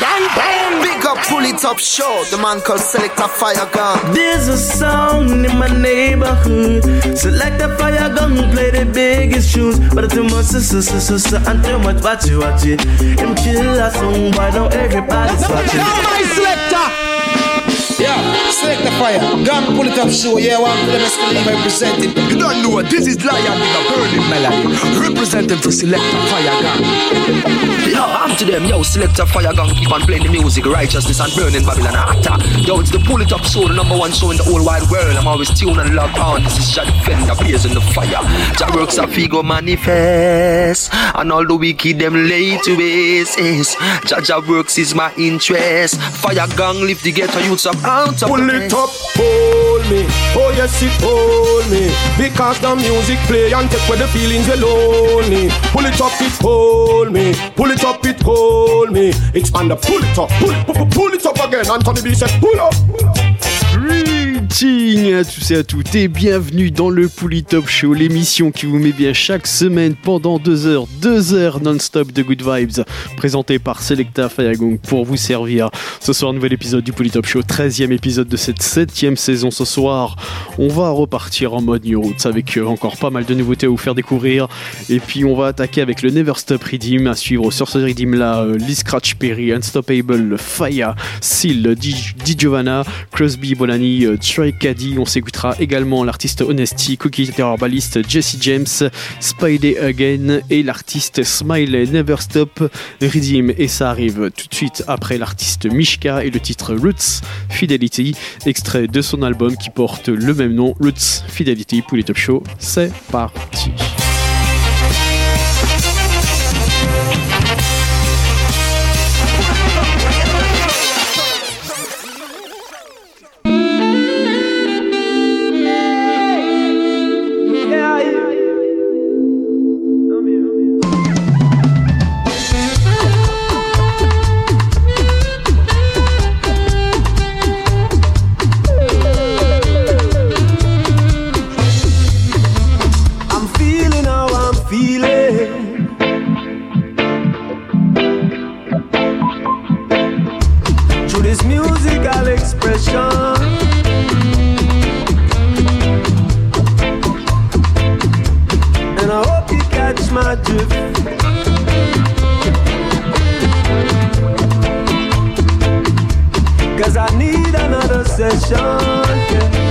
bang, bang. Big up, pull it up, show. The man called Select a Fire Gun. There's a song in my neighborhood. Select a fire gun, play the biggest shoes. But too much, sister, sister, sister, and too much, watch it, watch it. Him kill a song, why don't everybody's watching? Now my selector. Yeah, select the fire. Gun pull it up show. Yeah, one for the best believe representing. You don't know what this is Lion with a burning melody. Representing for select the fire gun. Yo, I'm to them, yo, select a fire gun, keep on playing the music, righteousness and burning Babylon actor. Yo, it's the pull it up show, the number one show in the whole wide world. I'm always tuned and locked on. This is Jah Defender, blazing the fire. Jah works a figo manifest, and all the wicked them lay to waste. Jah Jah works is my interest. Fire gang lift the ghetto youths up out of Pull it up, hold me. Oh yes, it hold me. Because the music play and take away the feelings you lonely. Pull it up, it hold me. Pull it up, it hold me. Expand the pull it up, pull, pull, pull it up again. Anthony B said, pull up. Pull up. Greetings à tous et à toutes et bienvenue dans le Pouli Top Show, l'émission qui vous met bien chaque semaine pendant deux heures, deux heures non-stop de good vibes, présenté par Selecta Fayagong pour vous servir. Ce soir, nouvel épisode du Pouli Top Show, 13e épisode de cette septième saison. Ce soir, on va repartir en mode New Roots avec euh, encore pas mal de nouveautés à vous faire découvrir. Et puis, on va attaquer avec le Never Stop Redeem, à suivre sur ce Redeem là, euh, Lee Scratch Perry, Unstoppable, Faya, Seal, Di Giovanna, Crosby, Bolani, euh, On s'écoutera également l'artiste Honesty, Cookie Terrorbalist, Jesse James, Spidey Again et l'artiste Smiley Never Stop Redeem. Et ça arrive tout de suite après l'artiste Mishka et le titre Roots Fidelity, extrait de son album qui porte le même nom, Roots Fidelity pour les Top Show. C'est parti. Another session. yeah.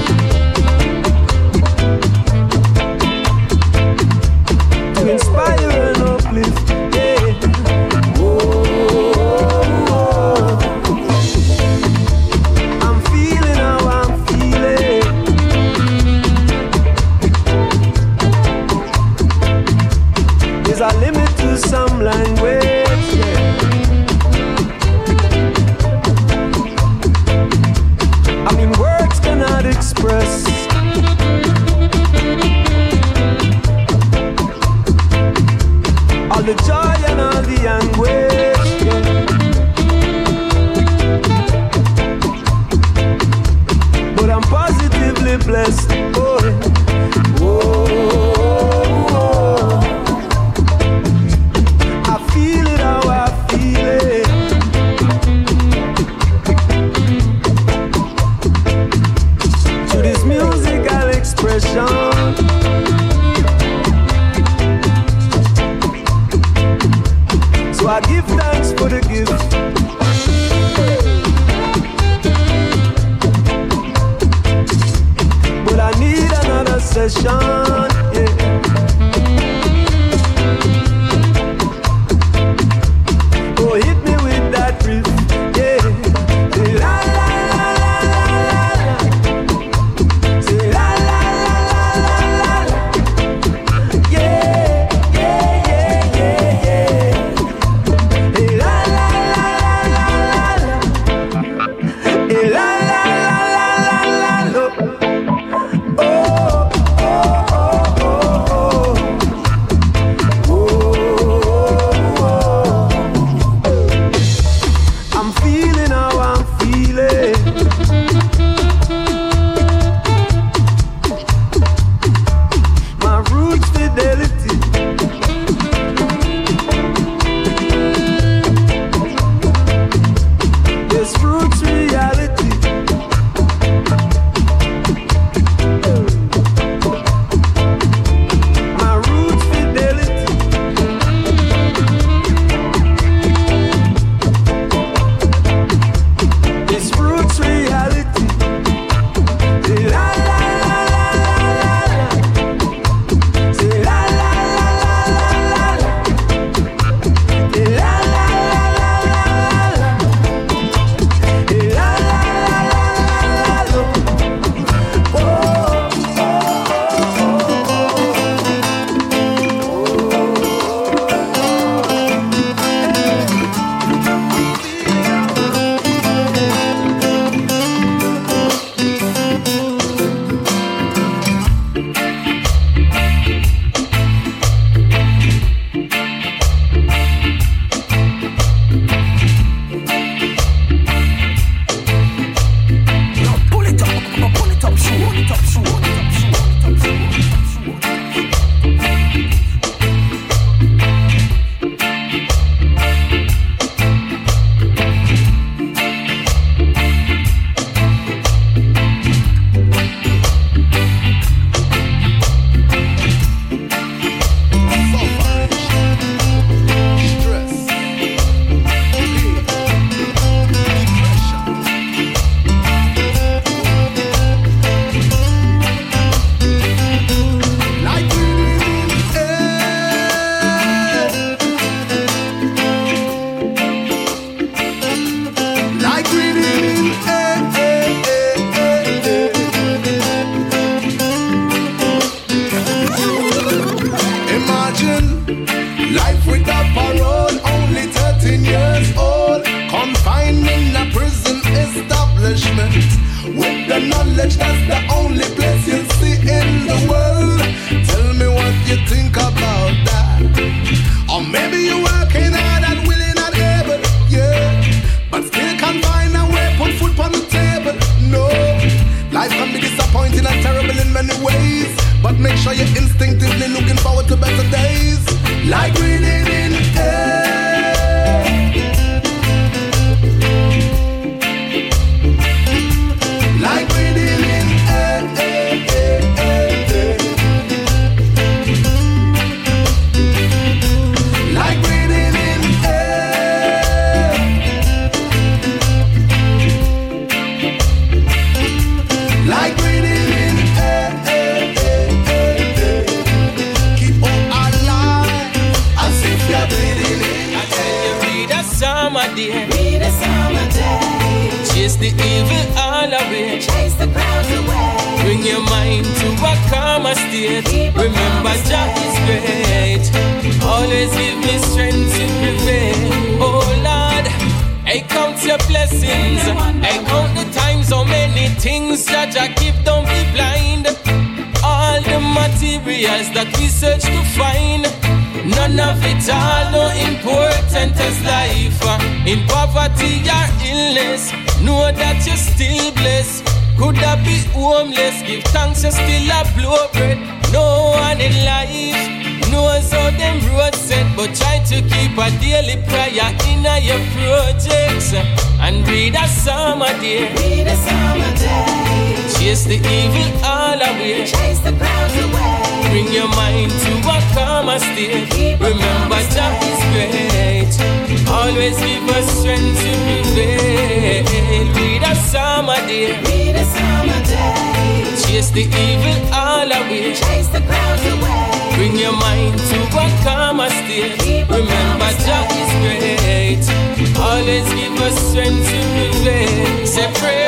the evil all away. Chase the clouds away. Bring your mind to what karma state. Remember, Jah is great. Always give us strength to relate. Say prayer.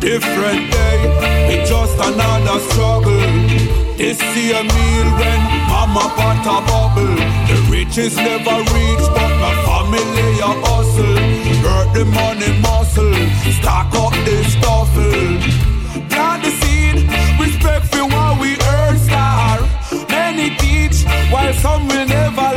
different day, it's just another struggle. This year when mama bought a bubble. The never reach, but my family a hustle. Work the money muscle, stock up this stuffle. Plant the seed, respect for what we earn, while some will never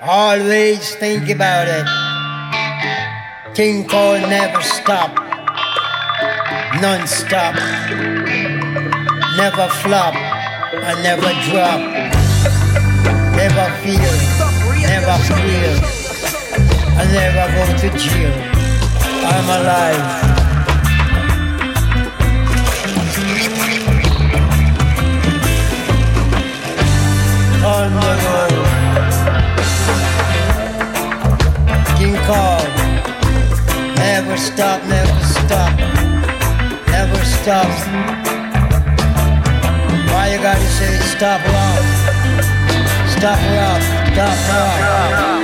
Always think about it. King Cole never stop. Non-stop. Never flop I never drop. Never feel, never feel. I never go to jail. I'm alive. Never stop, never stop. Never stop. Why you gotta say stop rock? Stop rock, stop rock.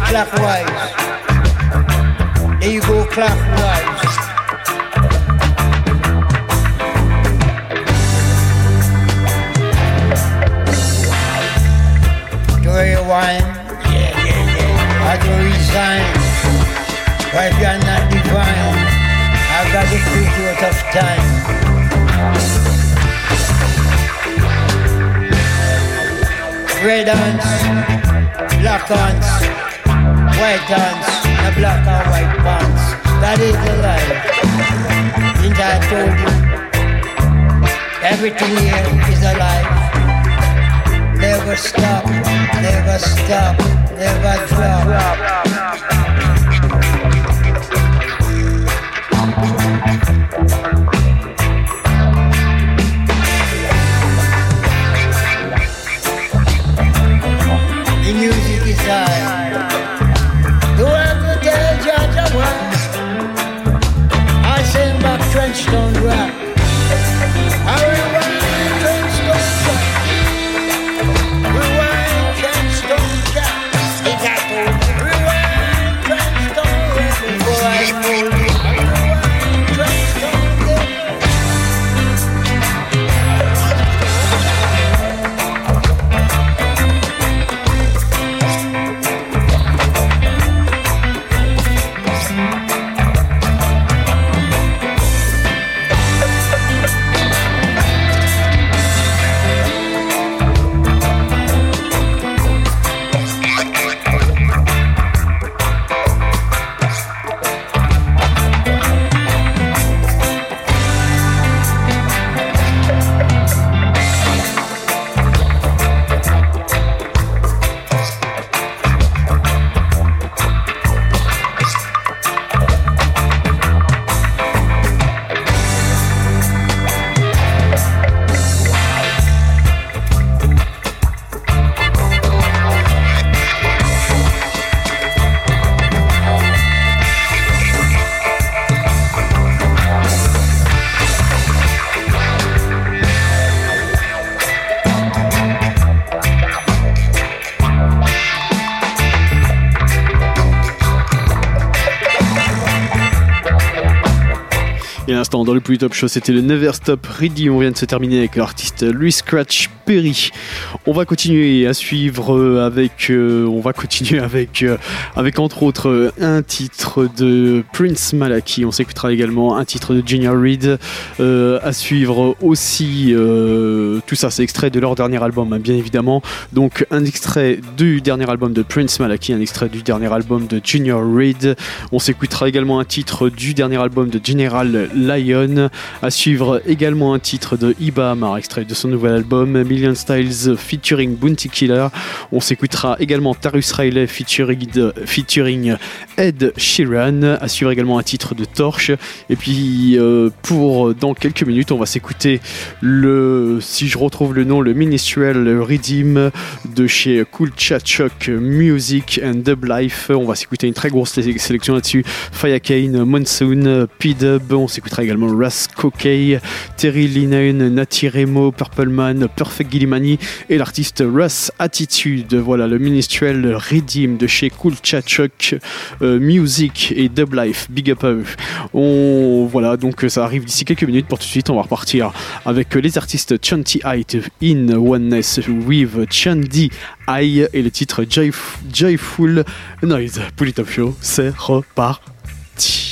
Anti-clockwise. There you go clockwise. Do you wine? Yeah, yeah, yeah. I do resign. But if you're not divine, I've got to treat you a tough time. Red hands, black hands, white hands, and black and white pants. That is the life. Didn't I told you? Everything here is alive. Never stop, never stop, never drop. Dans le plus top show, c'était le Never Stop Ready. On vient de se terminer avec l'artiste Louis Scratch Perry. Va continuer à suivre euh, avec, euh, on va continuer avec, euh, avec entre autres un titre de Prince Malaki. On s'écoutera également un titre de Junior Reed. À suivre aussi, tout ça, c'est extrait de leur dernier album, hein, bien évidemment. Donc un extrait du dernier album de Prince Malaki, un extrait du dernier album de Junior Reed. On s'écoutera également un titre du dernier album de General Lion. À suivre également un titre de Ibam, un extrait de son nouvel album Million Styles featuring Bounty Killer. On s'écoutera également Tarus Riley featuring, featuring Ed Sheeran. À suivre également un titre de Torche. Et puis euh, pour dans quelques minutes, on va s'écouter le, si je retrouve le nom, le Ministerial Redeem de chez Cool Chat Shock Music and Dub Life. On va s'écouter une très grosse sé- sélection là-dessus. Fire Kane, Monsoon, P-Dub. On s'écoutera également Ras Kokei, Terry Linen, Nati Remo, Purple Man, Perfect Gillimani et l'artiste Russ Attitude. Voilà le Ministerial Redeem de chez Cool euh, Music et Dub Life. Big up à eux. On voilà, donc euh, ça arrive d'ici quelques minutes. Pour tout de suite, on va repartir avec euh, les artistes Chanty Height in Oneness with Chandy Eye et le titre Joyf- Joyful Noise. Up Show, c'est reparti.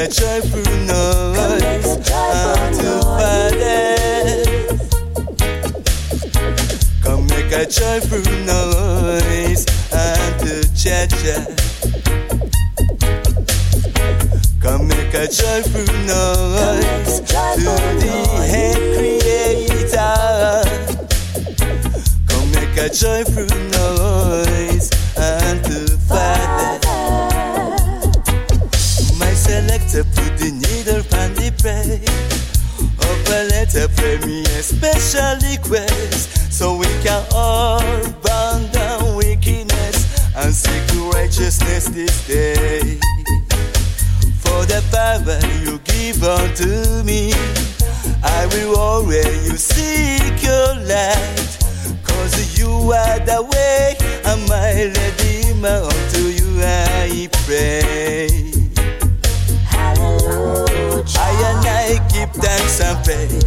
A joyful noise unto Father. Come make a joyful noise unto Chacha. Come make a joyful noise to the head creator. Come make a joyful noise unto Father. Selector put the needle on the play. Open letter play me a special request so we can all burn down wickedness and seek righteousness this day. For the power you give unto me, I will always you seek your light. Cause you are the way, and my redeemer unto you I pray. Thanks and praise.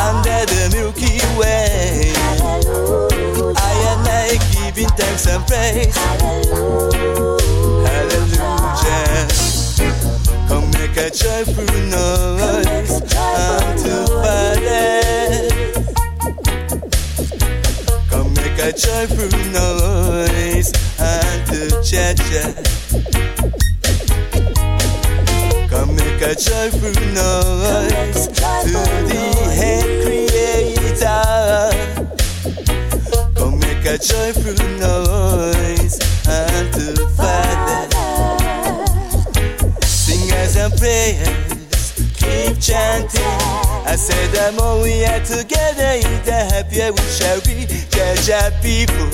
Under the Milky Way. Hallelujah. I and I giving thanks and praise. Hallelujah. Hallelujah. Come make a joyful noise unto Father. Come make a joyful noise unto Chacha. Make a joyful noise to the head creator. Come make a joyful noise unto Father. Singers and prayers, keep chanting. I said the more we are together, the happier we shall be. Judge our people,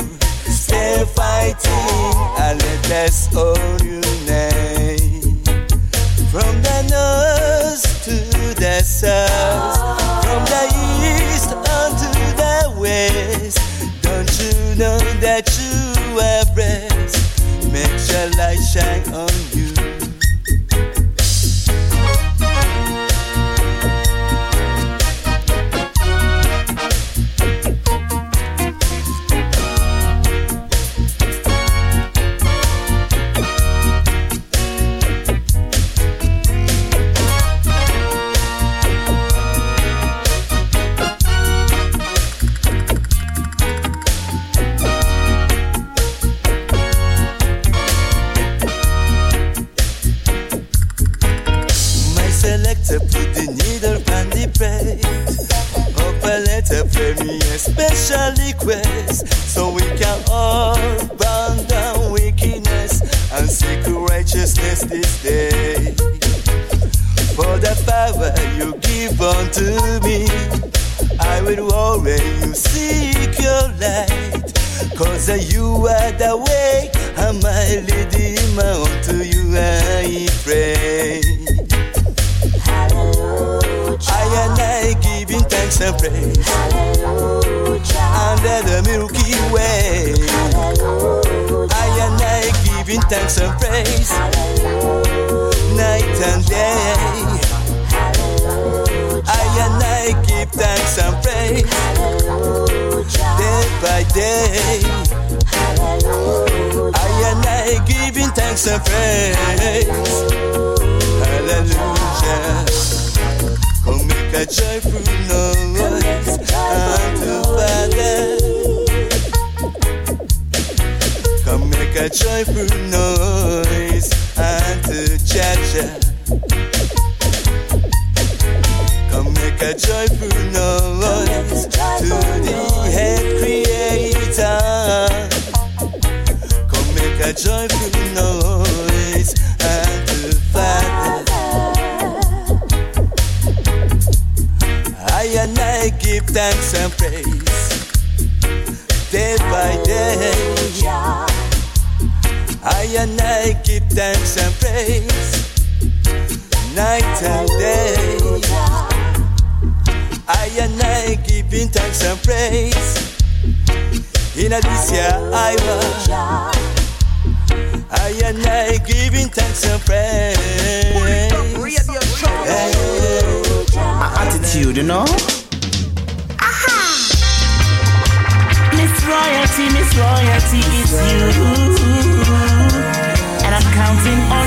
stay fighting, and let us all unite. From the north to the south, from the east unto the west. Don't you know that you are blessed? Make your light shine on you. Cause you are the way, and my redeemer unto you I pray. Hallelujah. I and I giving thanks and praise. Hallelujah. Under the Milky Way. Hallelujah. I and I giving thanks and praise. Night and day. By day. I and I giving thanks and praise. Hallelujah. Come make a joyful noise unto Father. Come make a joyful noise unto Jaja. Come make a joyful noise to the head creator. Come make a joyful noise unto Father. I and I give thanks and praise day by day. I and I give thanks and praise night and day. I and I giving thanks and praise in a this year I was. I and I giving thanks and praise. My attitude, you know. Miss Royalty, Miss Royalty, it's you. And I'm counting on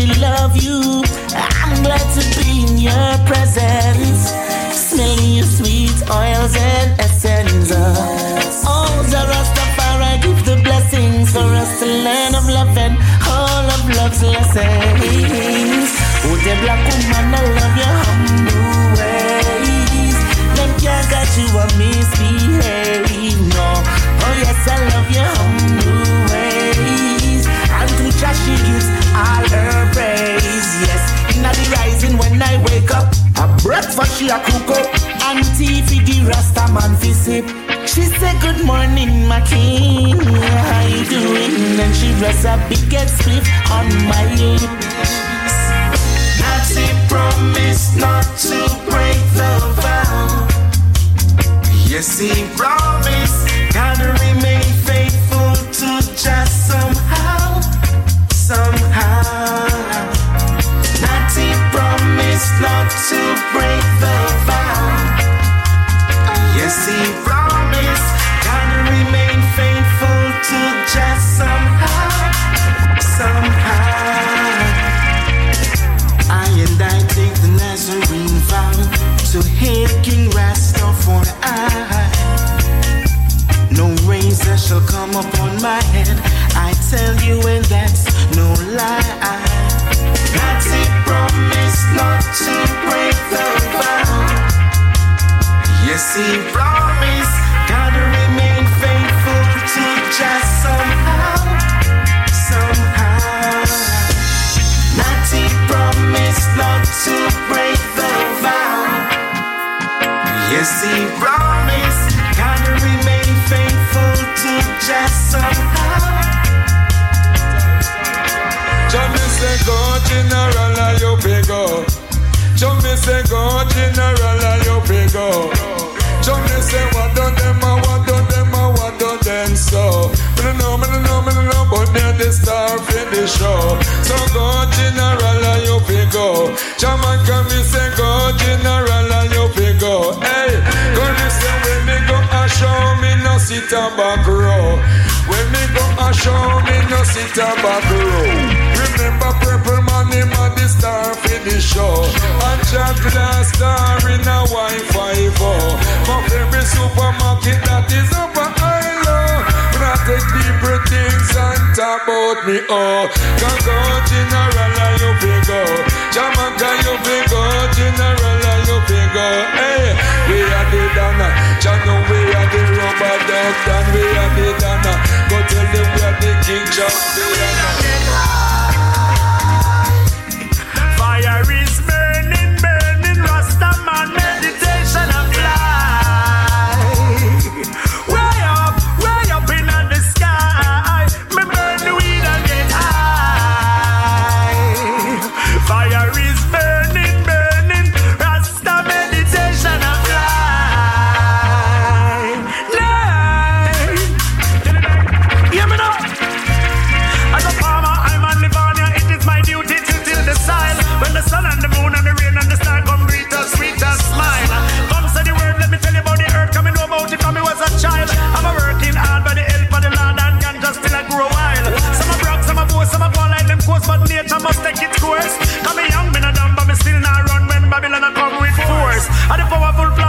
Appreciate love you. I'm glad to be in your presence. Smelling your sweet oils and essence. Oh, the Rastafari give the blessings for us to learn of love and all of love's lessons. Oh, the black woman, I love your humble ways. Them can't got you a misbehave, breakfast she a cook up. Tea for the Rasta man fi sip. She said, Good morning, my king. How you doing? And she rests a big head split on my lips. Natty promised not to break the vow. Yes, he promised, gotta Yes, Yes, he promised, gotta remain faithful to just somehow, somehow. Natty promised not to break the vow. Yes, he promised, gotta remain faithful to just somehow. Me go general. John me go general pay go. Show. So go general and you pay go. Jamaica me say go general and you pay go. Hey, go say when me go a show me no sit a back row. When me go a show me no sit a back row. Remember purple man him a the star for the show. Jack the star in a Wi-Fi oh. My favorite supermarket that is a. I take people things and talk about me oh. Can go general and you big go. Jamaica you big go. General and you big go. Hey, we are the Dana. Jano we are the rubber duck and we are the Dana. Go tell them we are the king Fire and the powerful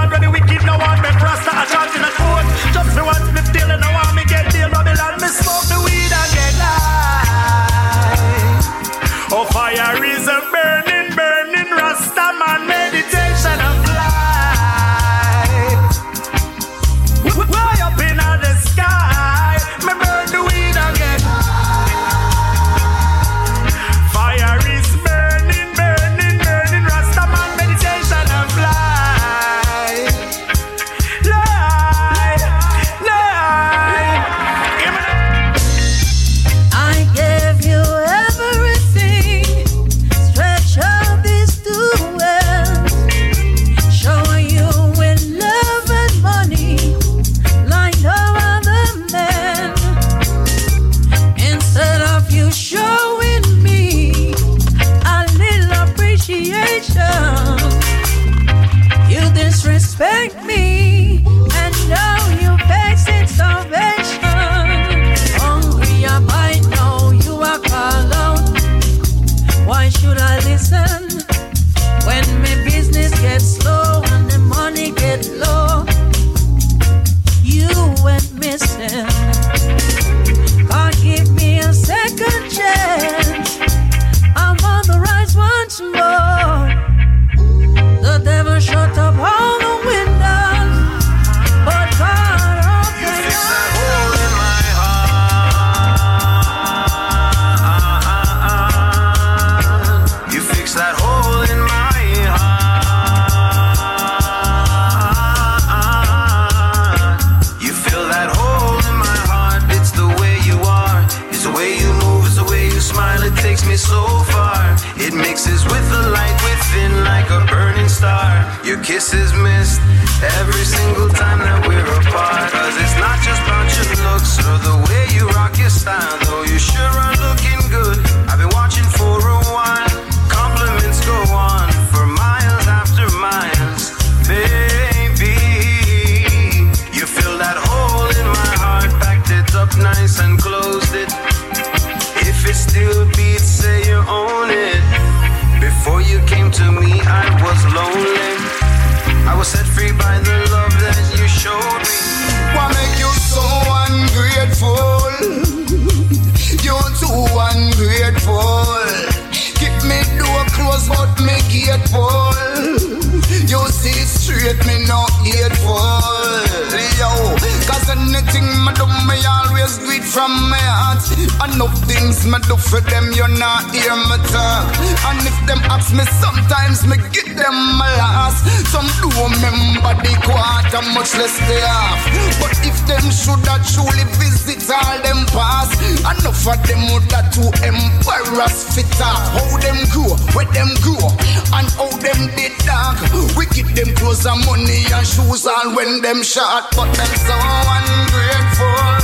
short, but them so ungrateful.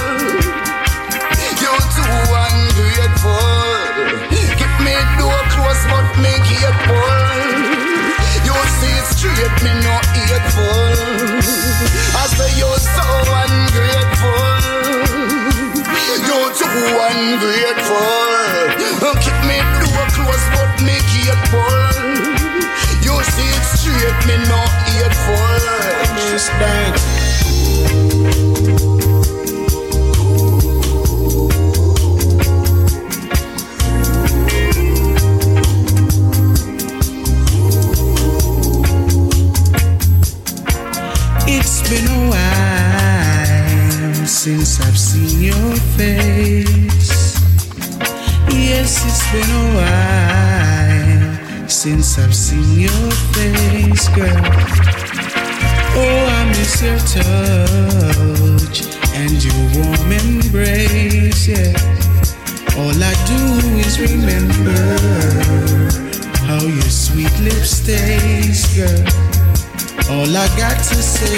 You too ungrateful. Give me door close, but me hateful. You see straight, me no hateful. I say you're so ungrateful. You too ungrateful. Keep me door close, but me hateful. You see straight, me no hateful. Just thank your touch and your warm embrace. Yeah. All I do is remember how your sweet lips taste, girl. All I got to say.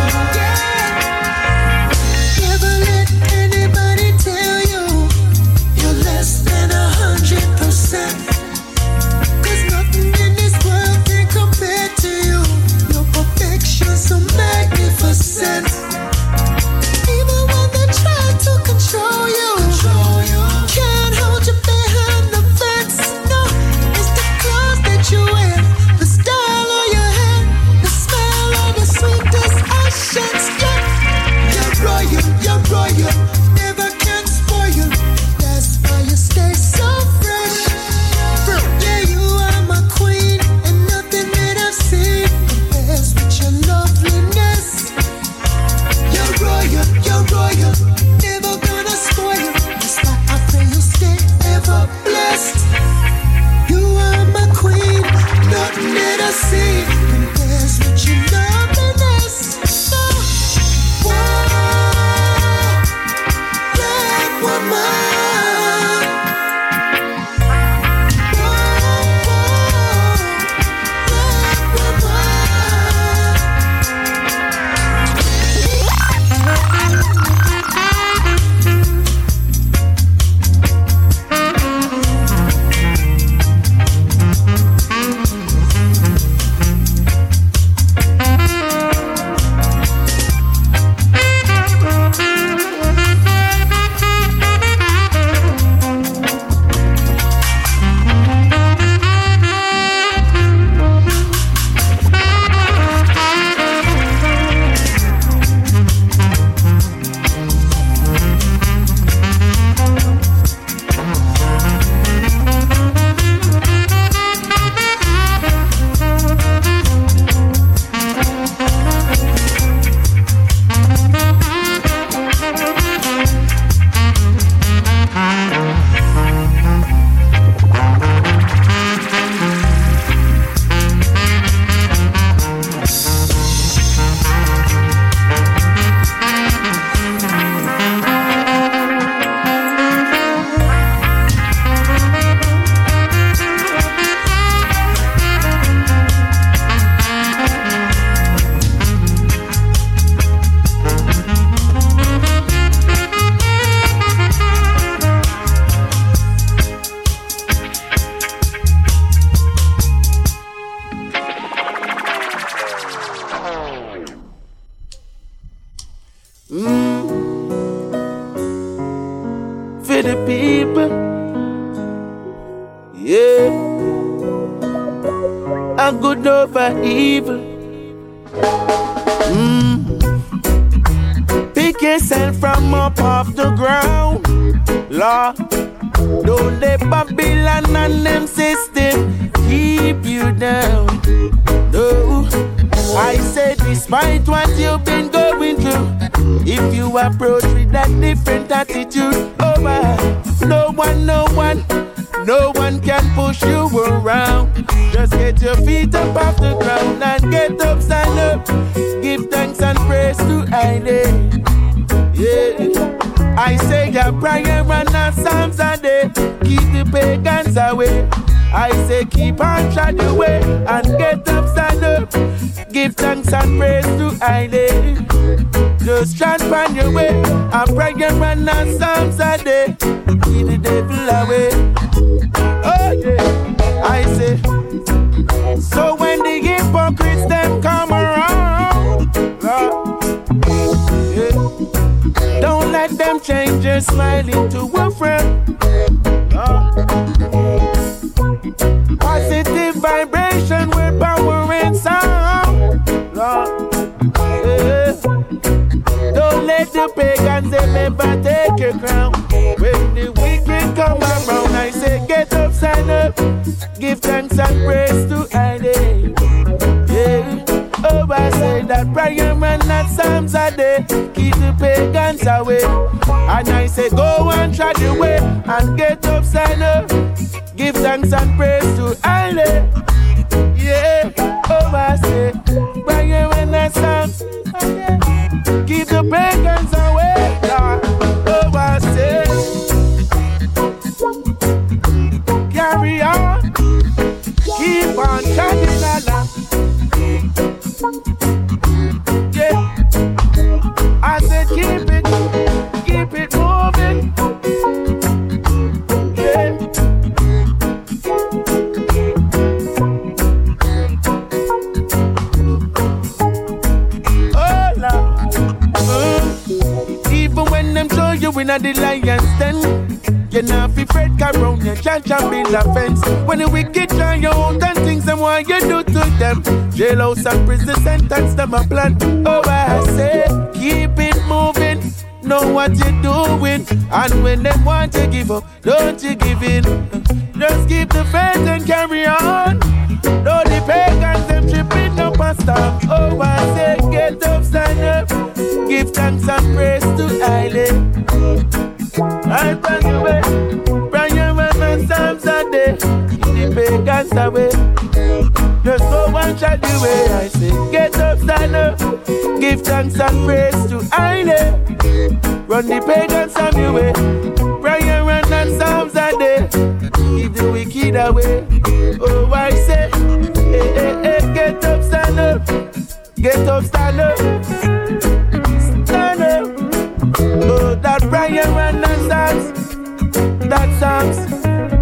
and songs.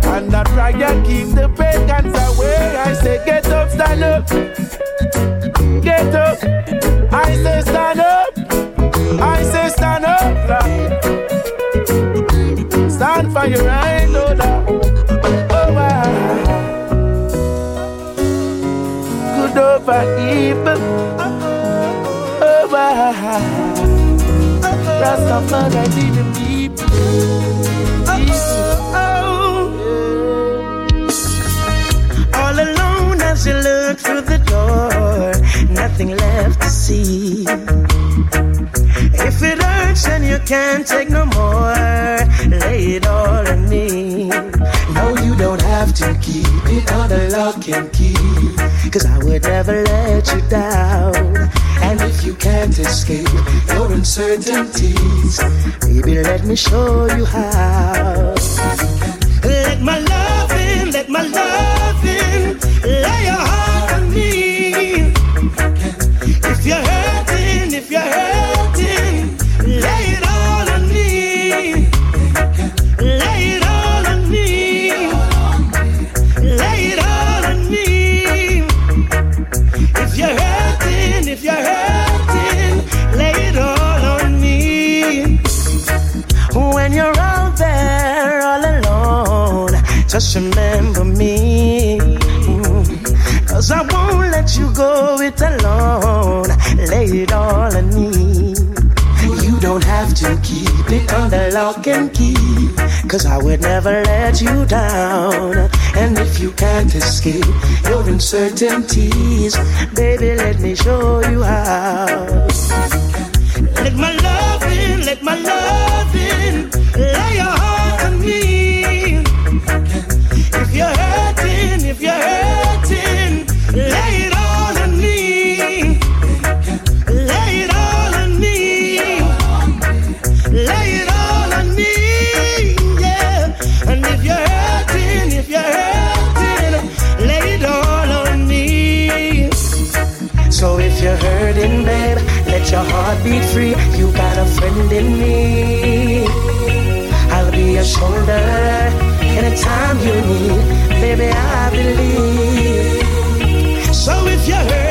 And a prayer keep the pagans away. I say, get up, stand up. Get up. I say, stand up. I say, stand up. Lord. Stand for your right, oh, Lord. Oh, my. Good over evil. Oh, my. Rastafari didn't keep. nothing left to see. If it hurts and you can't take no more, lay it all on me. No, you don't have to keep it under lock and key. Cause I would never let you down. And if you can't escape your uncertainties, baby, let me show you how. I would never let you down. And if you can't escape your uncertainties, baby, let me show you how. Let my love in, let my love in, hurting, babe, let your heart beat free. You got a friend in me. I'll be your shoulder anytime you need. Baby, I believe. So if you're hurting,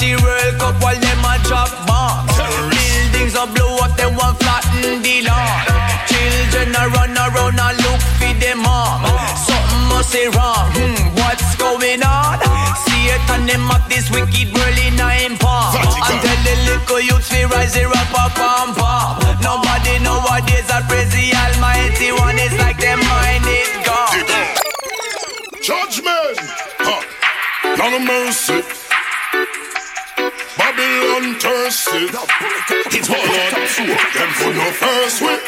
watch World Cup while them a drop bombs. Buildings a blow up, them one flatten the lawn. Children a run around and look for them mom. Something must be wrong. Hmm, what's going on? See it and them up this wicked world in a palm. And tell the little youth fi rise rap up pam pam. Nobody nowadays a praise the Almighty One. It's like them mind it gone. Judgment, huh? None of mercy. Thirsty. It's warlord. Them put no first way.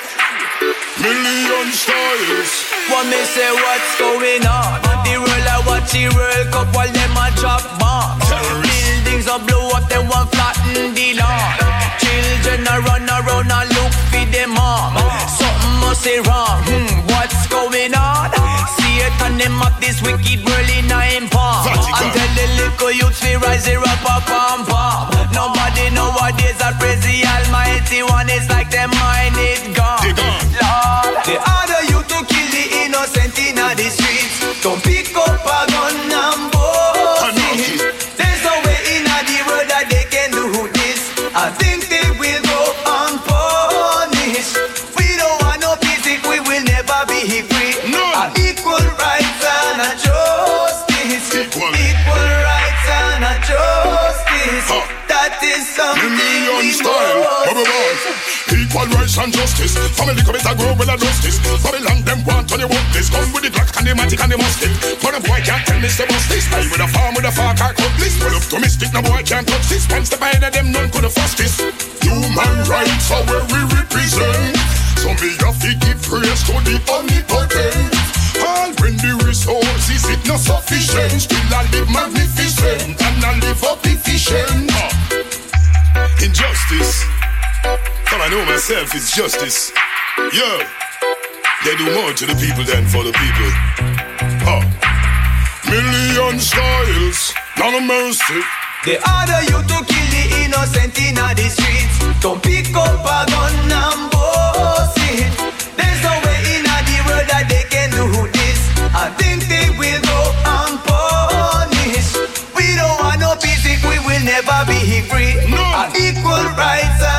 Million styles. What me say what's going on? The world I watch the World Cup while them a drop bombs. Buildings a blow up, them one flatten the lawn. Children a run around and look for them mom. Something must be wrong. Hmm, what's going on? See it and them up this wicked world in a him palm. And tell the little youth fi rise the rap up pam pam. Justice. Family commit a grow with a justice. Babylon them want on your work this. Come with the Glock and the matic and the musket. But a boy can't tell me bust this. I with a farm with a far car cut this. Pull up to mystic, no boy can't touch this. One step ahead of them, none could have fussed this. Human rights are where we represent. So me have to give praise to the omnipotent. All when the resources it not sufficient. Still I live magnificent and I live up efficient. Uh. Injustice. Know myself is justice. Yeah. They do more to the people than for the people. Oh. Million styles, none of mercy. They order you to kill the innocent in the streets. Don't pick up a gun and boast it. There's no way in the world that they can do this. I think they will go unpunished. We don't want no peace if we will never be free. No. equal rights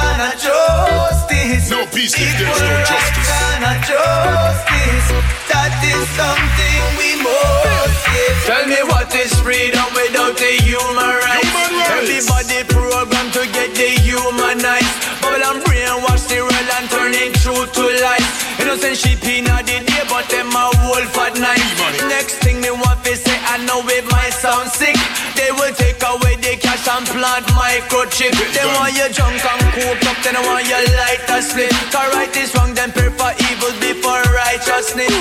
peace if equal there's no justice. and a justice. That is something we must get. Tell me what is freedom without the human rights? Human rights. Everybody programmed to get dehumanized. Babylon brainwash the world and turn it true to life. Innocent sheep in the day, but them a wolf at night. Next thing me want to say, I know it might sound sick. They will take away cash and plant microchip. They want you drunk and cooked up, then they want you light a split. Cause right is wrong, then prefer evil before righteousness.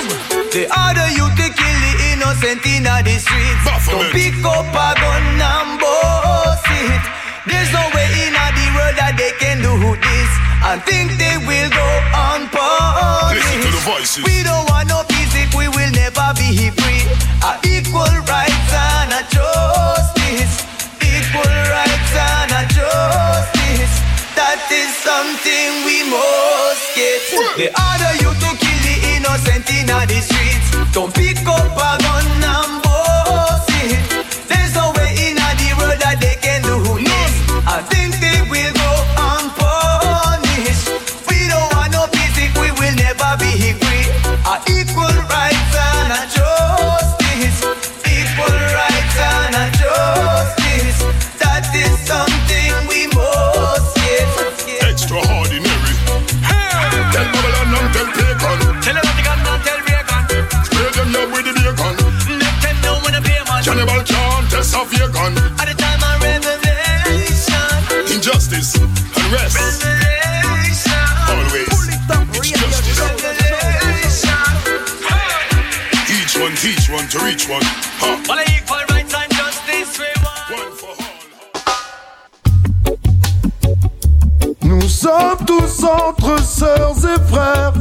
They order you to kill the innocent in the streets. Don't pick up a gun and boast it. There's no way in the world that they can do this. I think they will go unpunished. Listen to the voices. We don't want no peace if we will never be free. A equal rights and a justice. Equal rights and a justice. That is something we must get. They order you to kill the innocent in the streets. Don't pick up a gun and boast it. Entre sœurs et frères.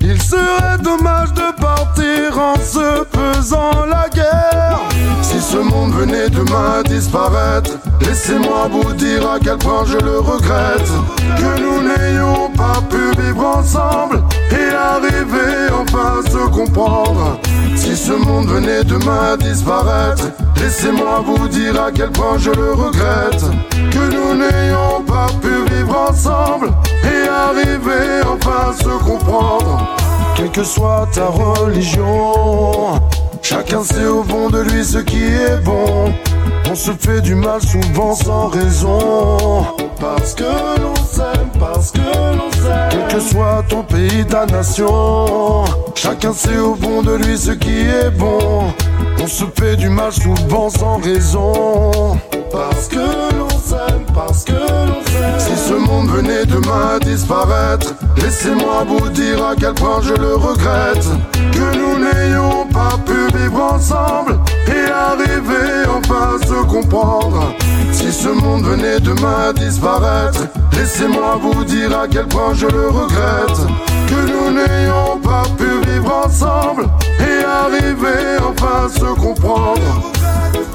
Il serait dommage de partir en se faisant la guerre. Si ce monde venait demain disparaître, laissez-moi vous dire à quel point je le regrette. Que nous n'ayons pas pu vivre ensemble et arriver enfin à se comprendre. Si ce monde venait demain à disparaître, laissez-moi vous dire à quel point je le regrette. Que nous n'ayons pas pu vivre ensemble et arriver enfin à se comprendre. Quelle que soit ta religion, chacun sait au fond de lui ce qui est bon. On se fait du mal souvent sans raison. Parce que l'on s'aime, parce que l'on. Quel que soit ton pays, ta nation, chacun sait au fond de lui ce qui est bon. On se fait du mal souvent sans raison. Parce que l'on s'aime, parce que l'on s'aime. Si ce monde venait demain à disparaître, laissez-moi vous dire à quel point je le regrette. Que nous n'ayons pas pu vivre ensemble et arriver enfin à se comprendre. Si ce monde venait demain à disparaître, laissez-moi vous dire à quel point je le regrette. Que nous n'ayons pas pu vivre ensemble et arriver enfin à se comprendre.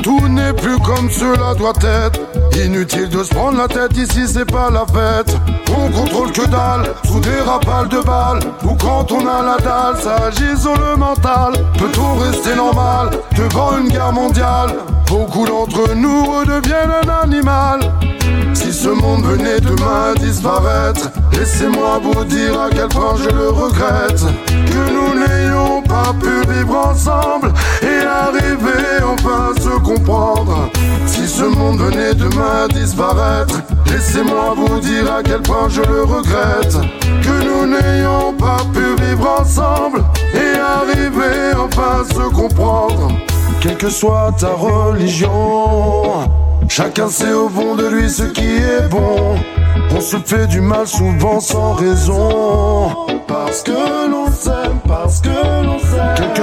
Tout n'est plus comme cela doit être. Inutile de se prendre la tête, ici c'est pas la fête. On contrôle que dalle, sous des rafales de balles. Ou quand on a la dalle, ça agit le mental. Peut-on rester normal devant une guerre mondiale? Beaucoup d'entre nous redeviennent un animal. Si ce monde venait demain disparaître, laissez-moi vous dire à quel point je le regrette. Que nous n'ayons pas pu vivre ensemble et arriver enfin se Si ce monde venait demain à disparaître, laissez-moi vous dire à quel point je le regrette. Que nous n'ayons pas pu vivre ensemble et arriver enfin à se comprendre. Quelle que soit ta religion, chacun sait au fond de lui ce qui est bon. On se fait du mal souvent sans raison. Parce que l'on s'aime, parce que l'on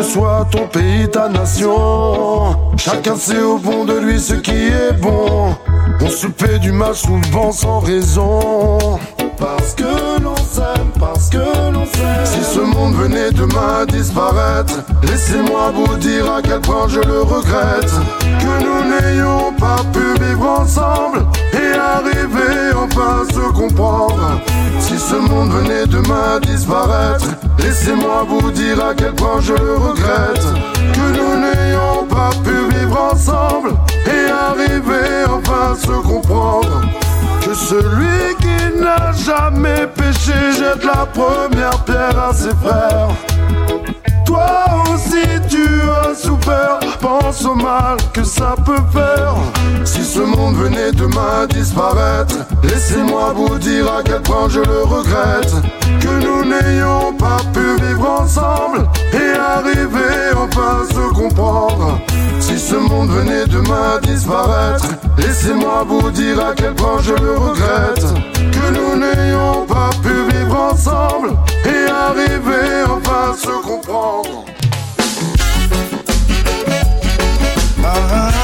soit ton pays, ta nation, chacun sait au fond de lui ce qui est bon. On se fait du mal souvent sans raison. Parce que l'on s'aime, parce que l'on s'aime. Si ce monde venait demain à disparaître, laissez-moi vous dire à quel point je le regrette. Que nous n'ayons pas pu vivre ensemble et arriver enfin à se comprendre. Si ce monde venait demain à disparaître, laissez-moi vous dire à quel point je regrette. Que nous n'ayons pas pu vivre ensemble et arriver enfin à se comprendre. Que celui qui n'a jamais péché jette la première pierre à ses frères. Toi aussi tu as souffert, pense au mal que ça peut faire. Si ce monde venait demain disparaître, laissez-moi vous dire à quel point je le regrette. Que nous n'ayons pas pu vivre ensemble et arriver enfin à se comprendre. Si ce monde venait demain disparaître, laissez-moi vous dire à quel point je le regrette. Que nous n'ayons pas pu vivre ensemble et arriver enfin à se comprendre. Ah.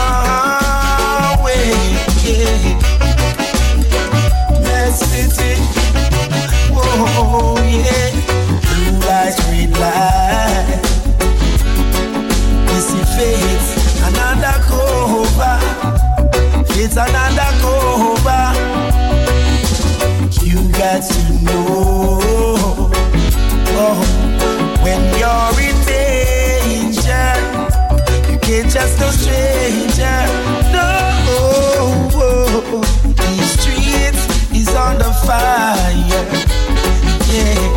Mess City. Whoa, yeah. Face, another cover. It's another cover. Got to know. Oh, when you're in danger. You can't just no stranger. No, oh, these streets is on the fire. Yeah.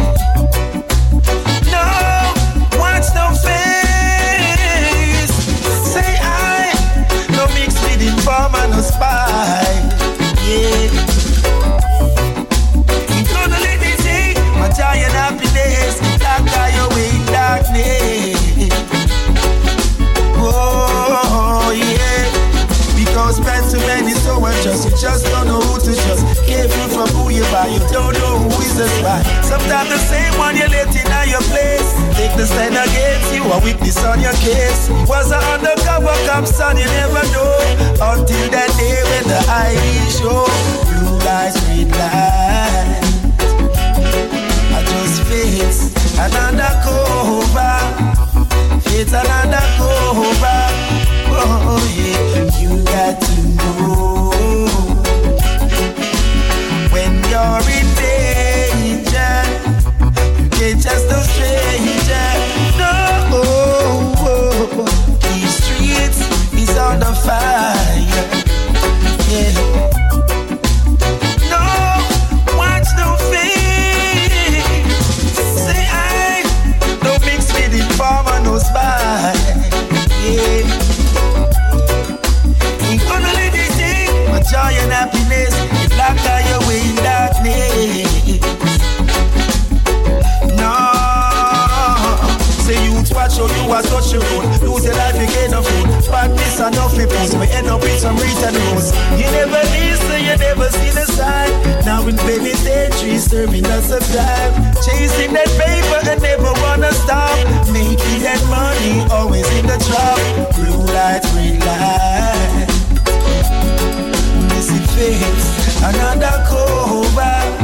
Who you don't know who is the spy. Sometimes the same one you let in your place. Take the stand against you, a witness on your case. Was an undercover cop, son, you never know until that day when the eye show. Blue lights, green light. I just face another cover. It's another cover. Oh yeah, you got to know you're in danger. You can't just no stranger. No, these streets is on the fire. Yeah. No, watch no you watch how you are touch your road. Lose your life, you get no food. Practice and no flippers. We end up with some written rules. You never listen, you never see the sign. Now in penitentiary, serving us a time. Chasing that paper and never wanna stop. Making that money, always in the trap. Blue light, green light. Missing face, another cover.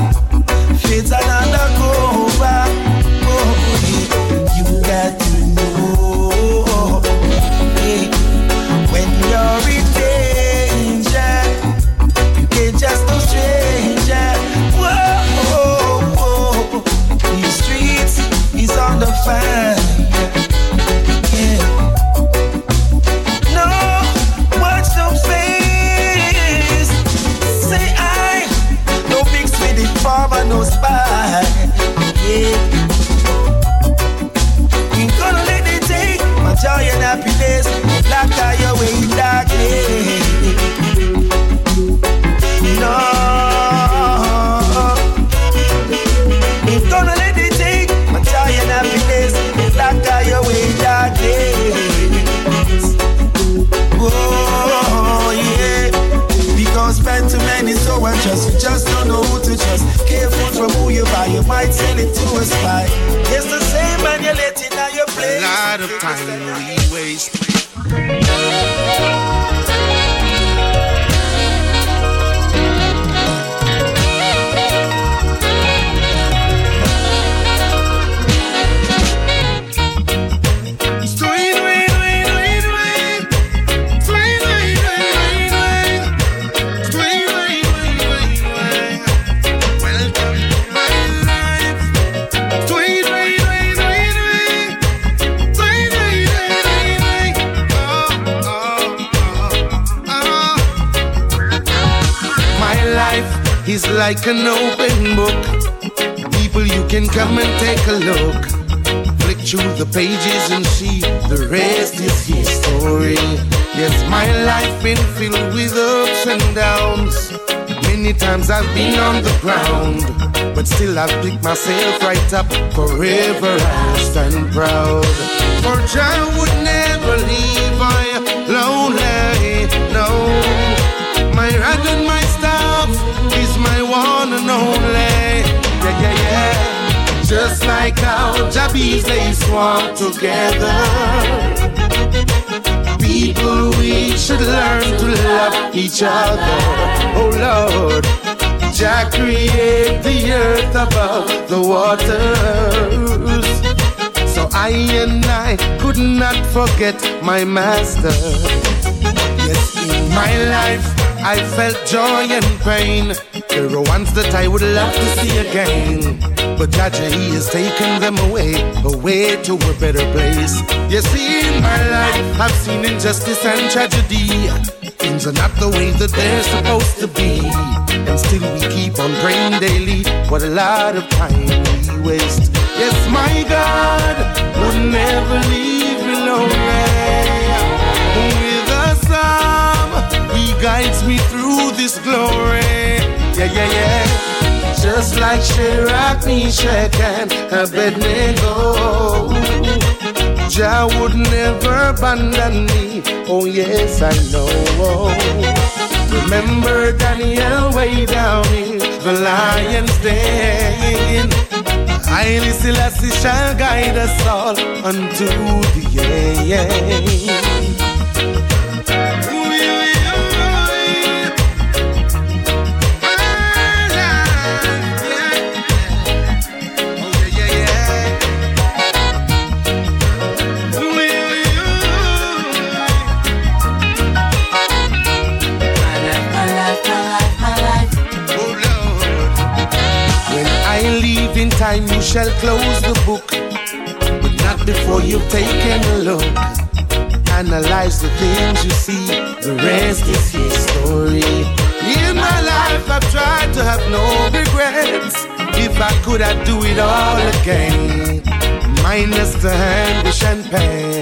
Gonna let it take my joy and happiness. Darkness. Oh yeah. Because man to man is so. You just don't know who to trust. Careful from who you buy. You might sell it to a spy. It's the same man you place. A lot of time we waste. Like an open book. People, you can come and take a look. Flick through the pages and see the rest is history. Yes, my life been filled with ups and downs. Many times I've been on the ground, but still I've picked myself right up. Forever I'll stand proud. For Jah would never leave Just like how Jabbies they swarm together. People, we should learn to love each other. Oh Lord, Jah create the earth above the waters. So I and I could not forget my master. Yes, in my life I felt joy and pain. There were ones that I would love to see again. But Jaja, he has taken them away, away to a better place. You see, in my life, I've seen injustice and tragedy. Things are not the way that they're supposed to be. And still we keep on praying daily. What a lot of time we waste. Yes, my God would never leave me lonely. With a psalm, He guides me through this glory. Yeah, yeah, yeah. Just like Shadrach, Meshach, and Abednego. Jah would never abandon me. Oh, yes, I know. Remember Daniel way down in the lion's den. Haile Selassie shall guide us all unto the end. All again, minus the anguish and pain.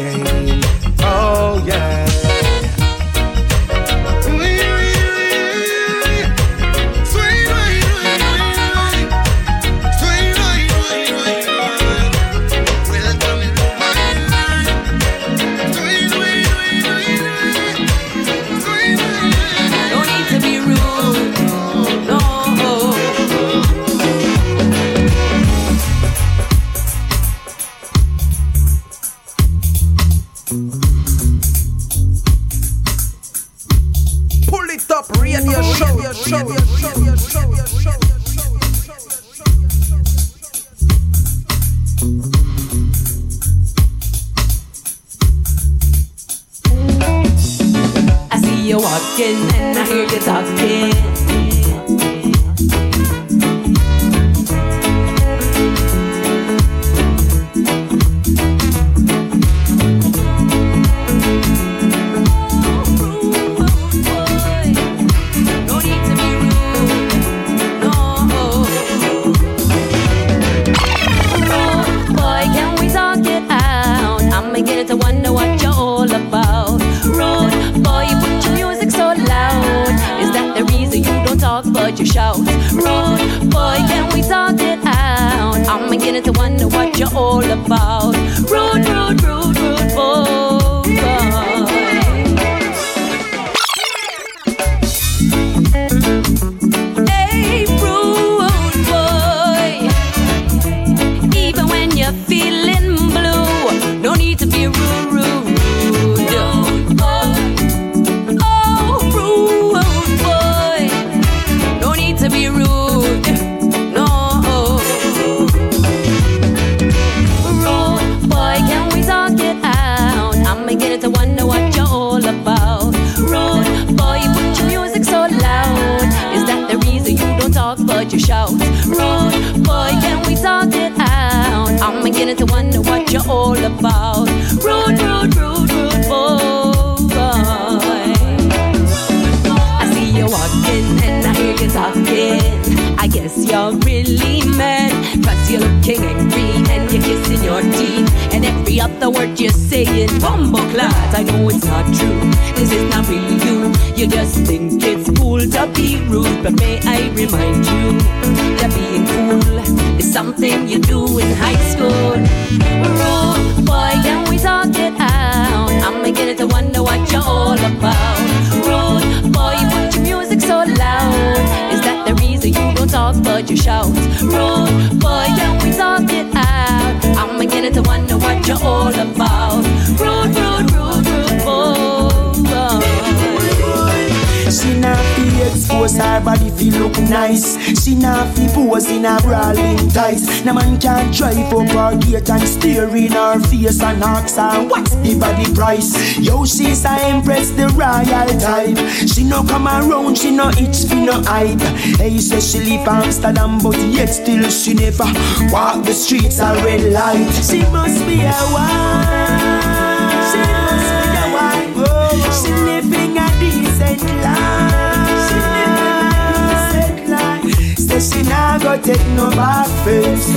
Fi expose her body fi look nice. She not fi pose in a brawling tights. No man can drive up her gate and stare in her face and ask her what's the body price. Yo, she's a empress, the royal type. She no come around, she no itch fi no hype. Hey, say she live Amsterdam, but yet still she never walk the streets a red light. She must be a wife. She must be a wife. She living a decent life. Say she nah go take no back face.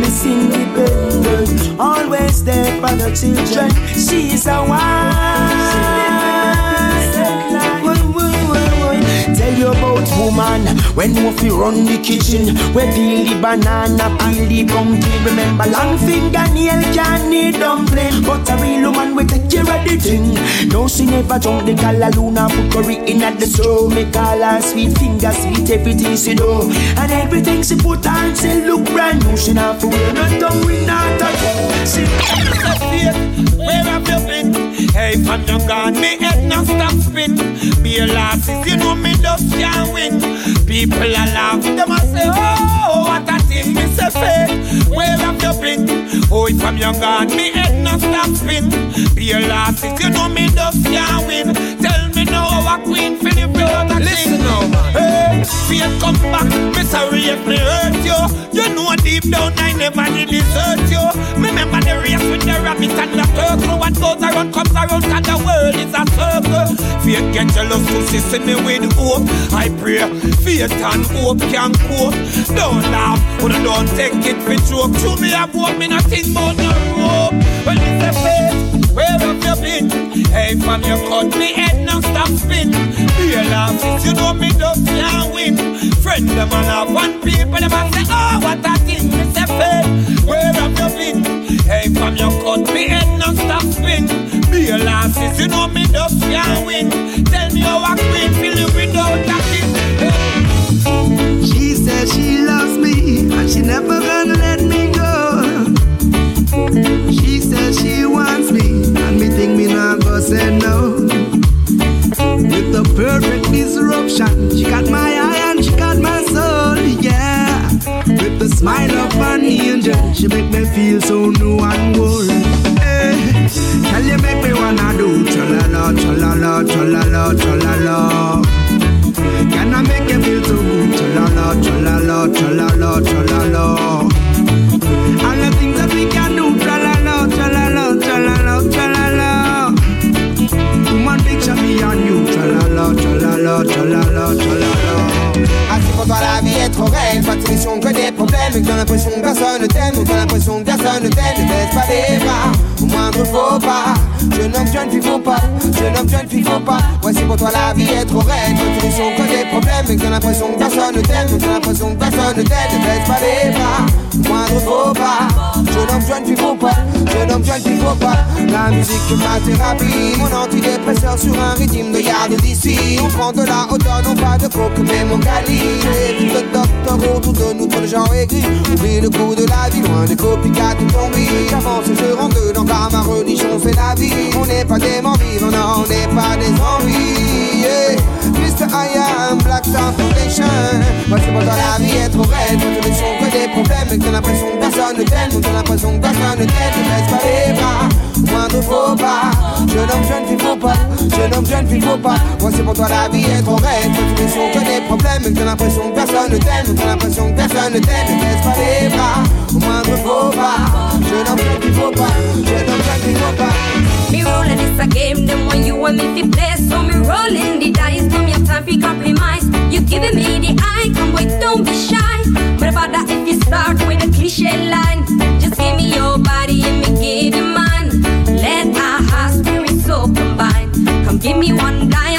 Miss Independent, always there for the children. She's a wife. Tell you about woman when you fi run the kitchen, where peel the banana, peel the pumpkin. Remember long fingernail can need dumpling, but a real woman will take care of the thing. No, she never drunk the gala luna, put curry in at the store. Me call her sweet finger, sweet everything she do, and everything she put on, she look brand new. She not fool, no tongue, we not touch. She Where have you been? Hey, from young gone, me head not stop spin. Be a lasses, you know me just can't win. People a laugh, them a say, oh, what a thing, me say faith. Where have you been? Oh, from young gone, me head not stop spin. Be a if you know me just can't win. Tell me now a queen you want a Listen now, man. Hey, faith come back, me sorry if me hurt you. You know deep down I never did desert you. Remember the race with the rabbit and the turtle. What goes around comes around, and the world is a circle. Faith get jealous to see me with hope. I pray faith and hope can cope. Don't laugh, but don't take it for joke. To me, I've hope me nothing but no rope. Well, it's a faith. Where have you been? Hey, from your cut me head now stop spin. Be a laugh, you know me just can't win. Friend them and have one people them and say, oh what a thing, say faith. Where have you been? Hey, from your cut me head now stop spin. Be a laugh, you know me just can't win. Tell me how a queen feel you without a king. She says she loves me and she never gonna let me go. She says she wants me and me think me not go say no. With the perfect disruption, she got my eye and she got my soul, yeah. With the smile of an angel, she make me feel so new and old. Hey, tell you make me wanna do tra-la-la. Can I make you feel so good? Tra-la-la, tra-la-la, tra-la-la. Toi la vie est trop réelle. Pas de solution que des problèmes. Et que j'ai l'impression que personne ne t'aime. Ou j'ai l'impression que personne ne t'aime. Ne baisse pas les bras. Au moindre faux pas. Jeune homme, jeune fille, faut pas. Jeune homme, jeune fille, faut pas. Voici pour toi la vie est trop réelle. Pas de solution que des problèmes. Et que j'ai l'impression que personne ne t'aime. Ou j'ai l'impression que personne ne t'aime. Ne baisse pas les bras. Au moindre faux pas. Jeune homme, jeune fille, faut pas. Jeune homme, jeune fille, faut pas. La musique ma thérapie Mon antidépresseur sur un rythme de garde d'ici. On prend de la hauteur, non pas de coke mais mon cali Évite le docteur autour de nous, trop de gens aigris Oublie le coup de la vie, loin des copycats tout tombés J'avance et je rentre dedans car ma religion c'est la vie. On n'est pas des morts vivants, non, on n'est pas des zombies yeah. Mr. I am Black Star Foundation. Moi c'est pour toi la vie trop raide. Pas de solution que des problèmes Et que t'as l'impression que personne ne t'aime Ou t'as l'impression que personne ne t'aime Ne baisse pas les bras Moindre faux pas Jeune homme, jeune fille, faut pas. Jeune homme, jeune fille, faut pas. C'est pour toi la vie est trop raide. Pas de solution que des problèmes. T'as l'impression que personne ne t'aime. T'as l'impression que personne ne t'aime. Ne baisse pas les bras. Moindre faux pas. Jeune homme, jeune fille, faut pas. Jeune homme, jeune fille, faut pas. Me rolling it's a game, them when you want me to play. So me rolling the dice, come your time for compromise. You giving me the eye, come boy, don't be shy. But about that if you start with a cliche line, just give me your body and me give you mine. Give me one guy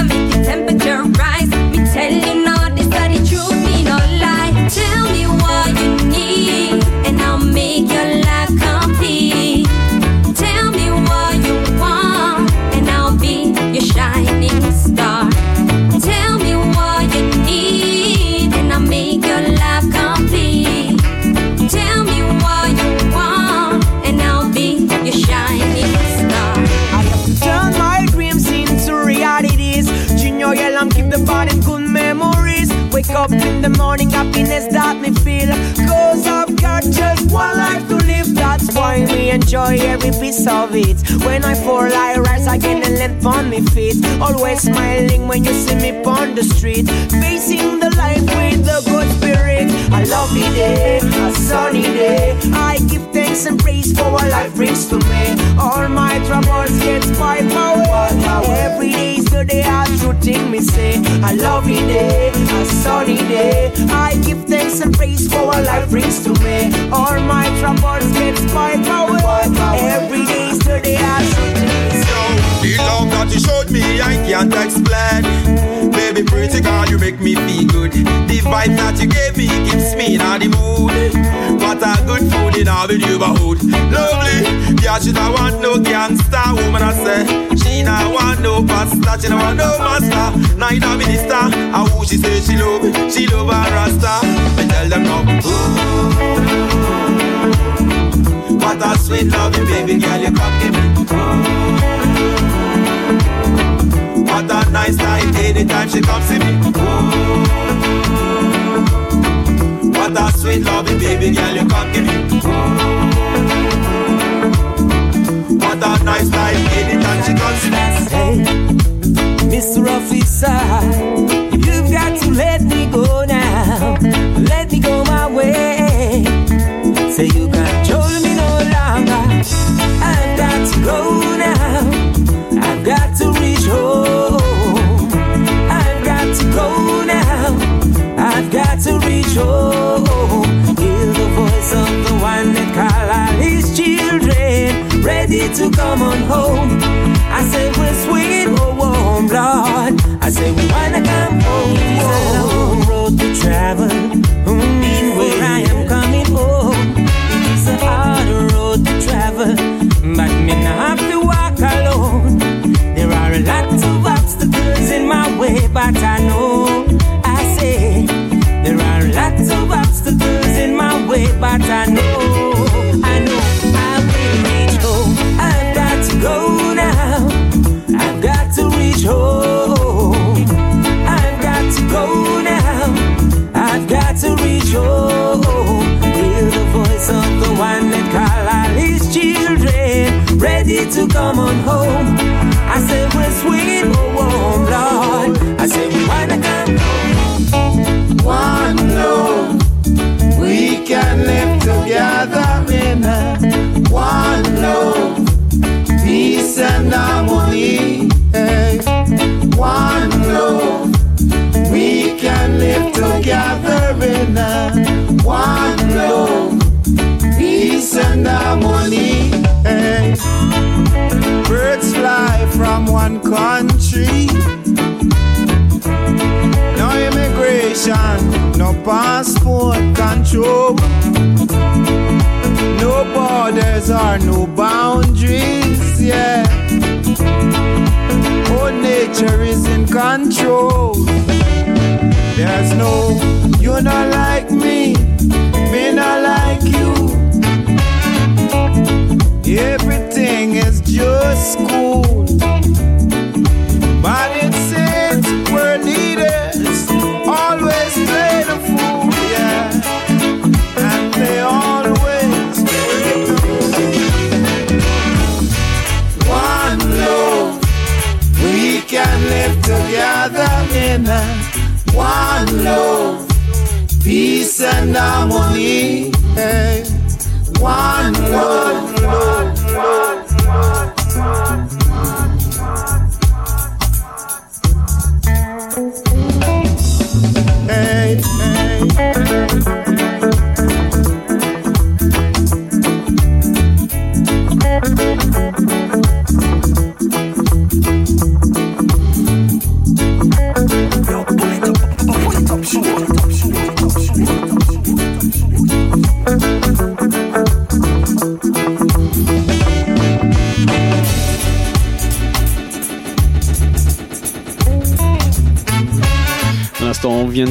the morning, happiness that me feel. Cause I've got just one life to live. That's why me enjoy every piece of it. When I fall, I rise again and land on me feet. Always smiling when you see me on the street. Facing the life with the good spirit. A lovely day, eh? a sunny day. I give thanks and praise for what life brings to me. All my troubles get wiped away. Every day is the day I true me say. Eh? A lovely day, a sunny day. I give thanks and praise for what life brings to me. All my troubles get wiped away. Every day is the day I That you showed me, I can't explain. Baby, pretty girl, you make me feel good. The vibe that you gave me keeps me in the mood. What a good food in our neighborhood. Lovely, yeah, she don't want no gangster woman. I say she not want no pastor, she don't want no master, neither minister. And who she say she love, she love a rasta. Me tell them no. What a sweet love, baby girl, you come give me. What a nice night anytime she comes to me. Ooh. What a sweet loving baby girl you come give me. Ooh. What a nice night anytime she comes to me. Hey, Mr. Officer, you've got to let me go now. Let me go my way. Say you control me no longer. I've got to go home. Hear the voice of the one that call all his children, ready to come on home. I say we're sweet or warm, Lord. I say we wanna come home. It's a long road to travel. Mm, I am coming home. It is a hard road to travel, but me not have to walk alone. There are a lot of obstacles in my way, but I in but I know, I know I will reach home. I've got to go now. I've got to reach home. I've got to go now. I've got to reach home. Hear the voice of the one that call all his children, ready to come on home. I say we're sweet or warm, Lord. I say we peace and harmony. Hey. One love, we can live together in a one love, peace and harmony. Hey. Birds fly from one country. No immigration, no passport control. No borders or no boundaries, yeah. Oh, nature is in control. There's no, you're not like me, me not like you. Everything is just cool. Together one love, peace and harmony. One love, love, love.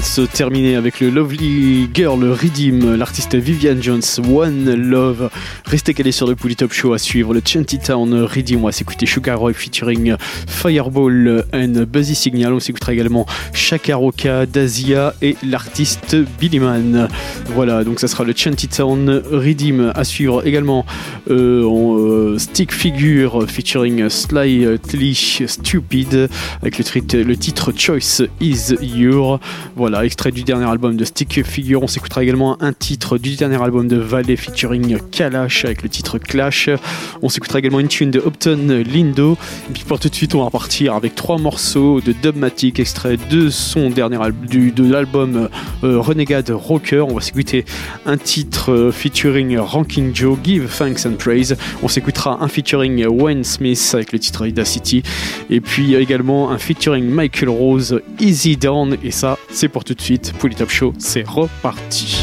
Se avec le Lovely Girl Redeem, l'artiste Vivian Jones, One Love. Restez calés sur le Polytop Show à suivre le Chanty Town Redeem. On va s'écouter Sugar featuring Fireball and Buzzy Signal. On s'écoutera également Shakaroka, Dazia et l'artiste Billy Man. Voilà, donc ça sera le Chanty Town Redeem à suivre également. euh, en, euh, Stick Figure featuring Slightly Stupid avec le, le titre Choice Is Your. Voilà, extrait du dernier album de Stick Figure. On s'écoutera également un titre du dernier album de Valet featuring Kalash avec le titre Clash. On s'écoutera également une tune de Upton Lindo. Et puis pour tout de suite, on va partir avec trois morceaux de Dubmatic extrait de son dernier album, de l'album euh, Renegade Rocker. On va s'écouter un titre euh, featuring Ranking Joe, Give Thanks and Praise. On s'écoutera un featuring Wayne Smith avec le titre Ida City. Et puis également un featuring Michael Rose, Easy Down. Et ça, c'est pour tout de suite. Pour les Top Show, c'est reparti.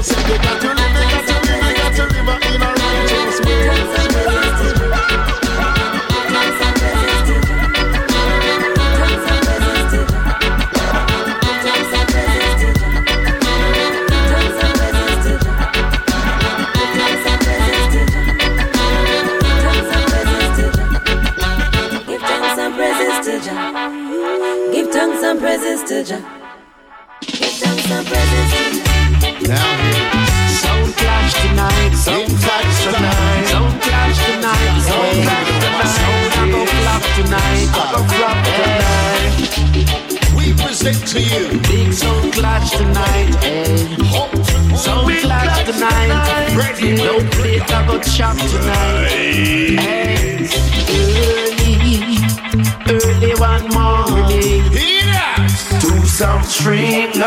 To got to play it, I go chop tonight. Hey, early, early one morning, two sound stringer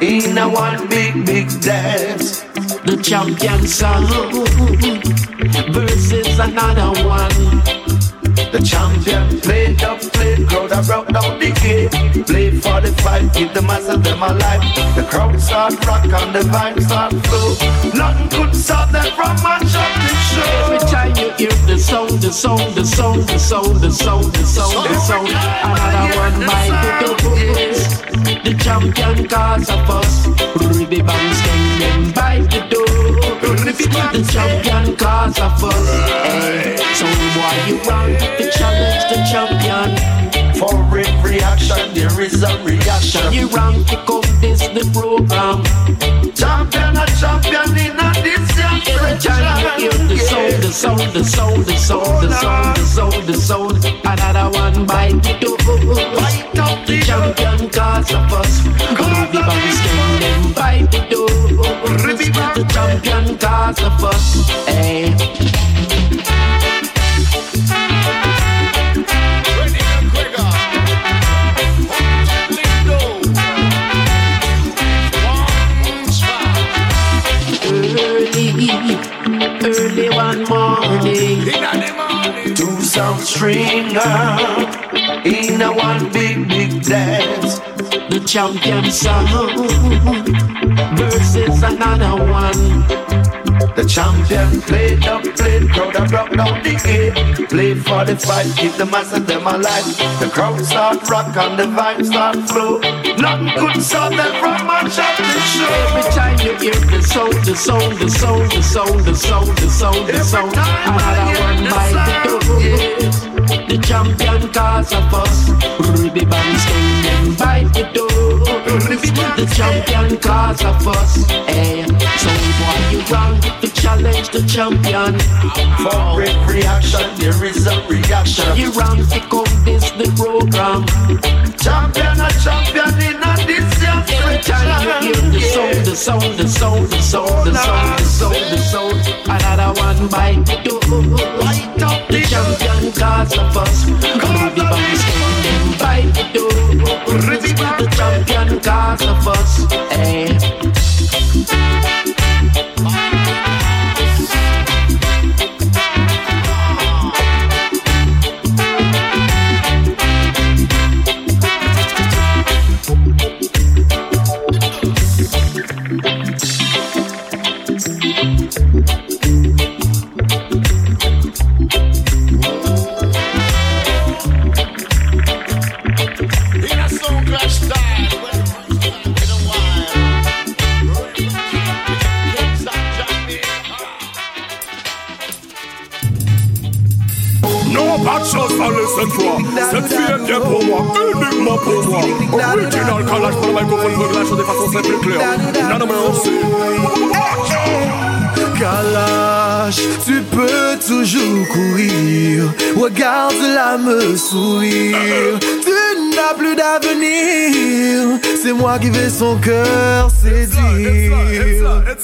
in a one big big dance. The champion song versus another one. The champion played up, played crowd, I brought down the gate. Play for the fight, give the masses them alive. The crowd start rock and the vibe start flow. Nothing could stop them from match up the show. Every time you hear the sound, the sound, the sound, the sound, the sound, the sound, the sound, another one by the doors. The champion cause a fuss. Ruby bangs can them by the door. The champion cause a fuss. Hey, so why you want to challenge the champion? For every action there is a reaction. You rank to come this the program. Champion a champion in a this Every time you hear the sound, the sound, the sound, the sound, the sound, the sound, the sound, another one bite the door. Bite up the champion cause. Ruby bangs can them bite the door. The champion cause a fuss. Hey. Stringer in a one big big dance. The champion song versus another one. The champion played up, played crowd and broke down the gate. Play for the fight, keep the masses them alive. The crowd start rock and the vibe start flow. Nothing could stop them from match up the show. Every time you hear the sound, the sound, the sound, the sound, the sound, the sound, the sound, another one by the door. The champion cause a fuss. Ruby bangs can them by the door. The champion cause a fuss. Hey, so why you wrong to challenge the champion? For every action there is a reaction. You wrong to come this the program. Champion a champion in a this Every time you hear the sound, the sound, the sound, the sound, the sound, the sound, the sound, another one bite. Light up the champion cause a fuss. Ruby bangs can them bite the door. The champion cause of us. Hey. Tu n'as plus d'avenir. C'est moi qui vais son cœur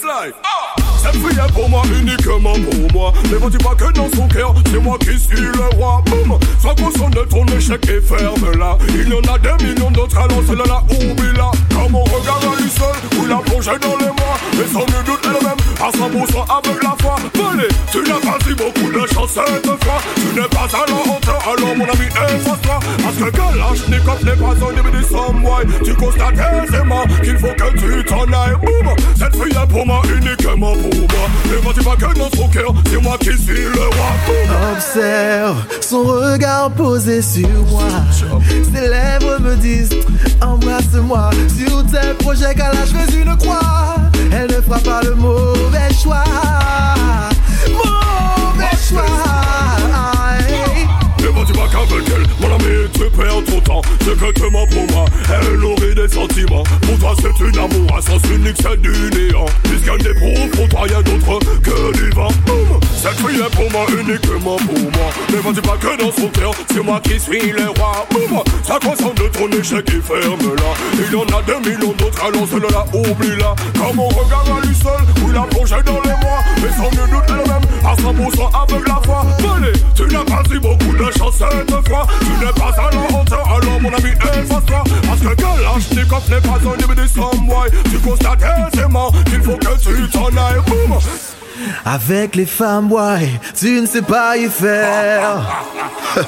like, ah, cette est pour moi, uniquement pour moi. Ne vois-tu pas que dans son cœur, c'est moi qui suis le roi. Boum, sois conscient de ton échec et ferme-la. Il y en a des millions d'autres, alors celle-là, oublie-la. Comme on regarde à lui seul, ou la dans les mois. Mais sans nul doute elle-même, à 100% avec la foi. Venez, tu n'as pas si beaucoup de chance cette fois. Tu n'es pas à la alors mon ami, efface-toi. Parce que Kalashnikov n'est pas un début du sommeil. Tu constates aisément qu'il faut que tu t'en ailles. Boum, cette fille est pour moi, uniquement pour moi. Ne vois-tu pas que dans son cœur, c'est moi qui suis le roi. Observe son regard posé sur moi. Ses lèvres me disent Embrasse-moi. Sur tes projets, Kalash, fais une croix. Elle ne fera pas le mauvais choix. Mon ami, tu perds ton temps Secrètement pour moi, elle nourrit des sentiments. Pour toi c'est une amour à sens unique, c'est du néant. Puisqu'elle n'éprouve pour toi rien d'autre que du vent. Cette fille est pour moi, uniquement pour moi. Ne vois-tu pas que dans son cœur, c'est moi qui suis le roi. Boum. Ça concerne de ton échec et ferme-la. Il y en a des millions d'autres, alors celle-là, oublie-la Comme on regarde à lui seul, ou la plongée dans les mois. Mais sans nul doute elle-même, à 100% avec la foi Venez, tu n'as pas si beaucoup de chance fois. Tu n'es pas à hauteur, alors mon ami, efface-toi. Parce que Kalashnikov n'est pas un début du sommeil. Tu constates aisément qu'il faut que tu t'en ailles. Boum. Avec les femmes, ouais, tu ne sais pas y faire.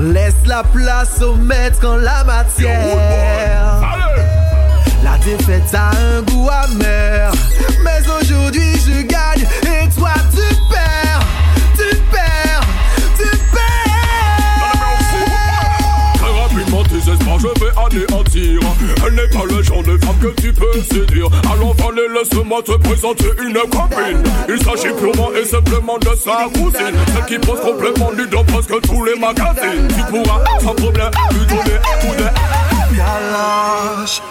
Laisse la place au maître en la matière. La défaite a un goût amer. Mais aujourd'hui je gagne et toi tu je vais anéantir Elle n'est pas le genre de femme que tu peux séduire Alors fallait laisse-moi te présenter une copine Il s'agit purement et simplement de sa cousine Celle qui pose complètement nu dans presque tous les magazines Tu pourras sans problème lui donner un coup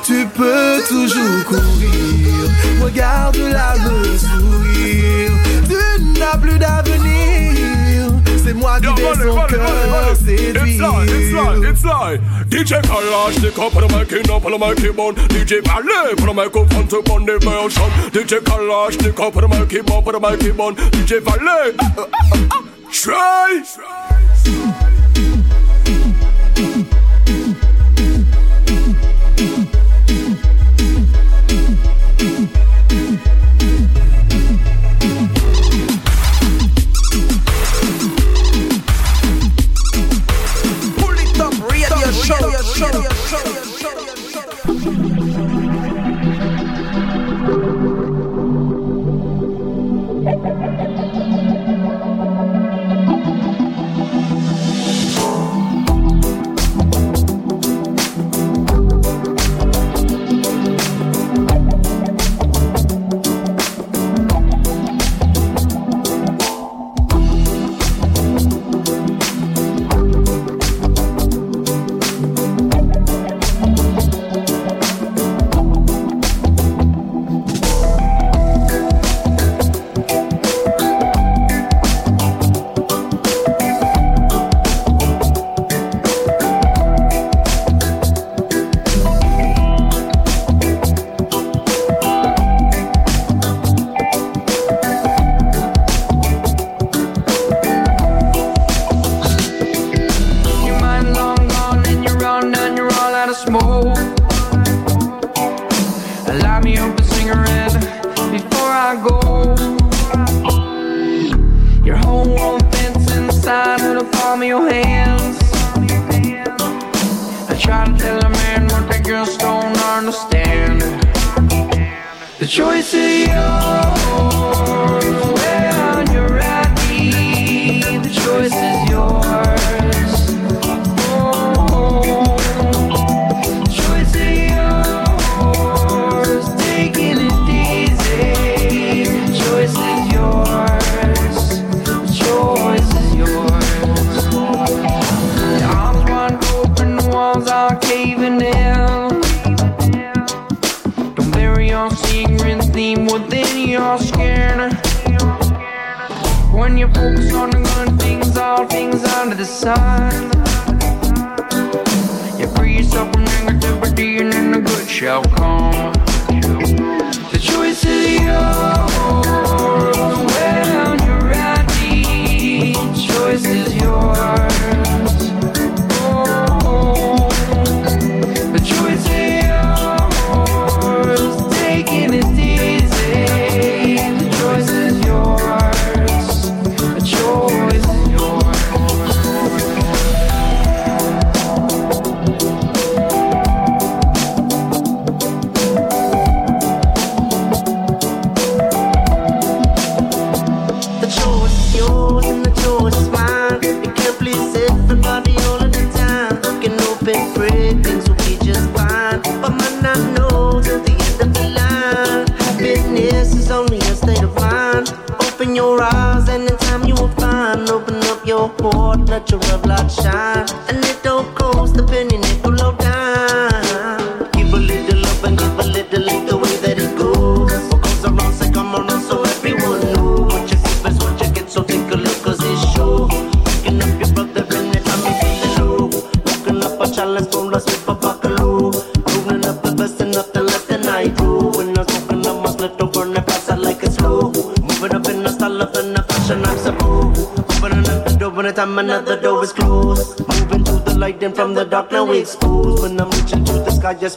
tu peux toujours courir. Regarde la me sourire. Tu n'as plus. C'est moi qui vais son cœur séduire. It's like, it's like, it's like. DJ Kalashnikov put a mic in up on the microphone DJ Ballet put a microphone to on the version DJ Kalashnikov put a mic in up on the microphone DJ Ballet uh, uh, uh, uh, Try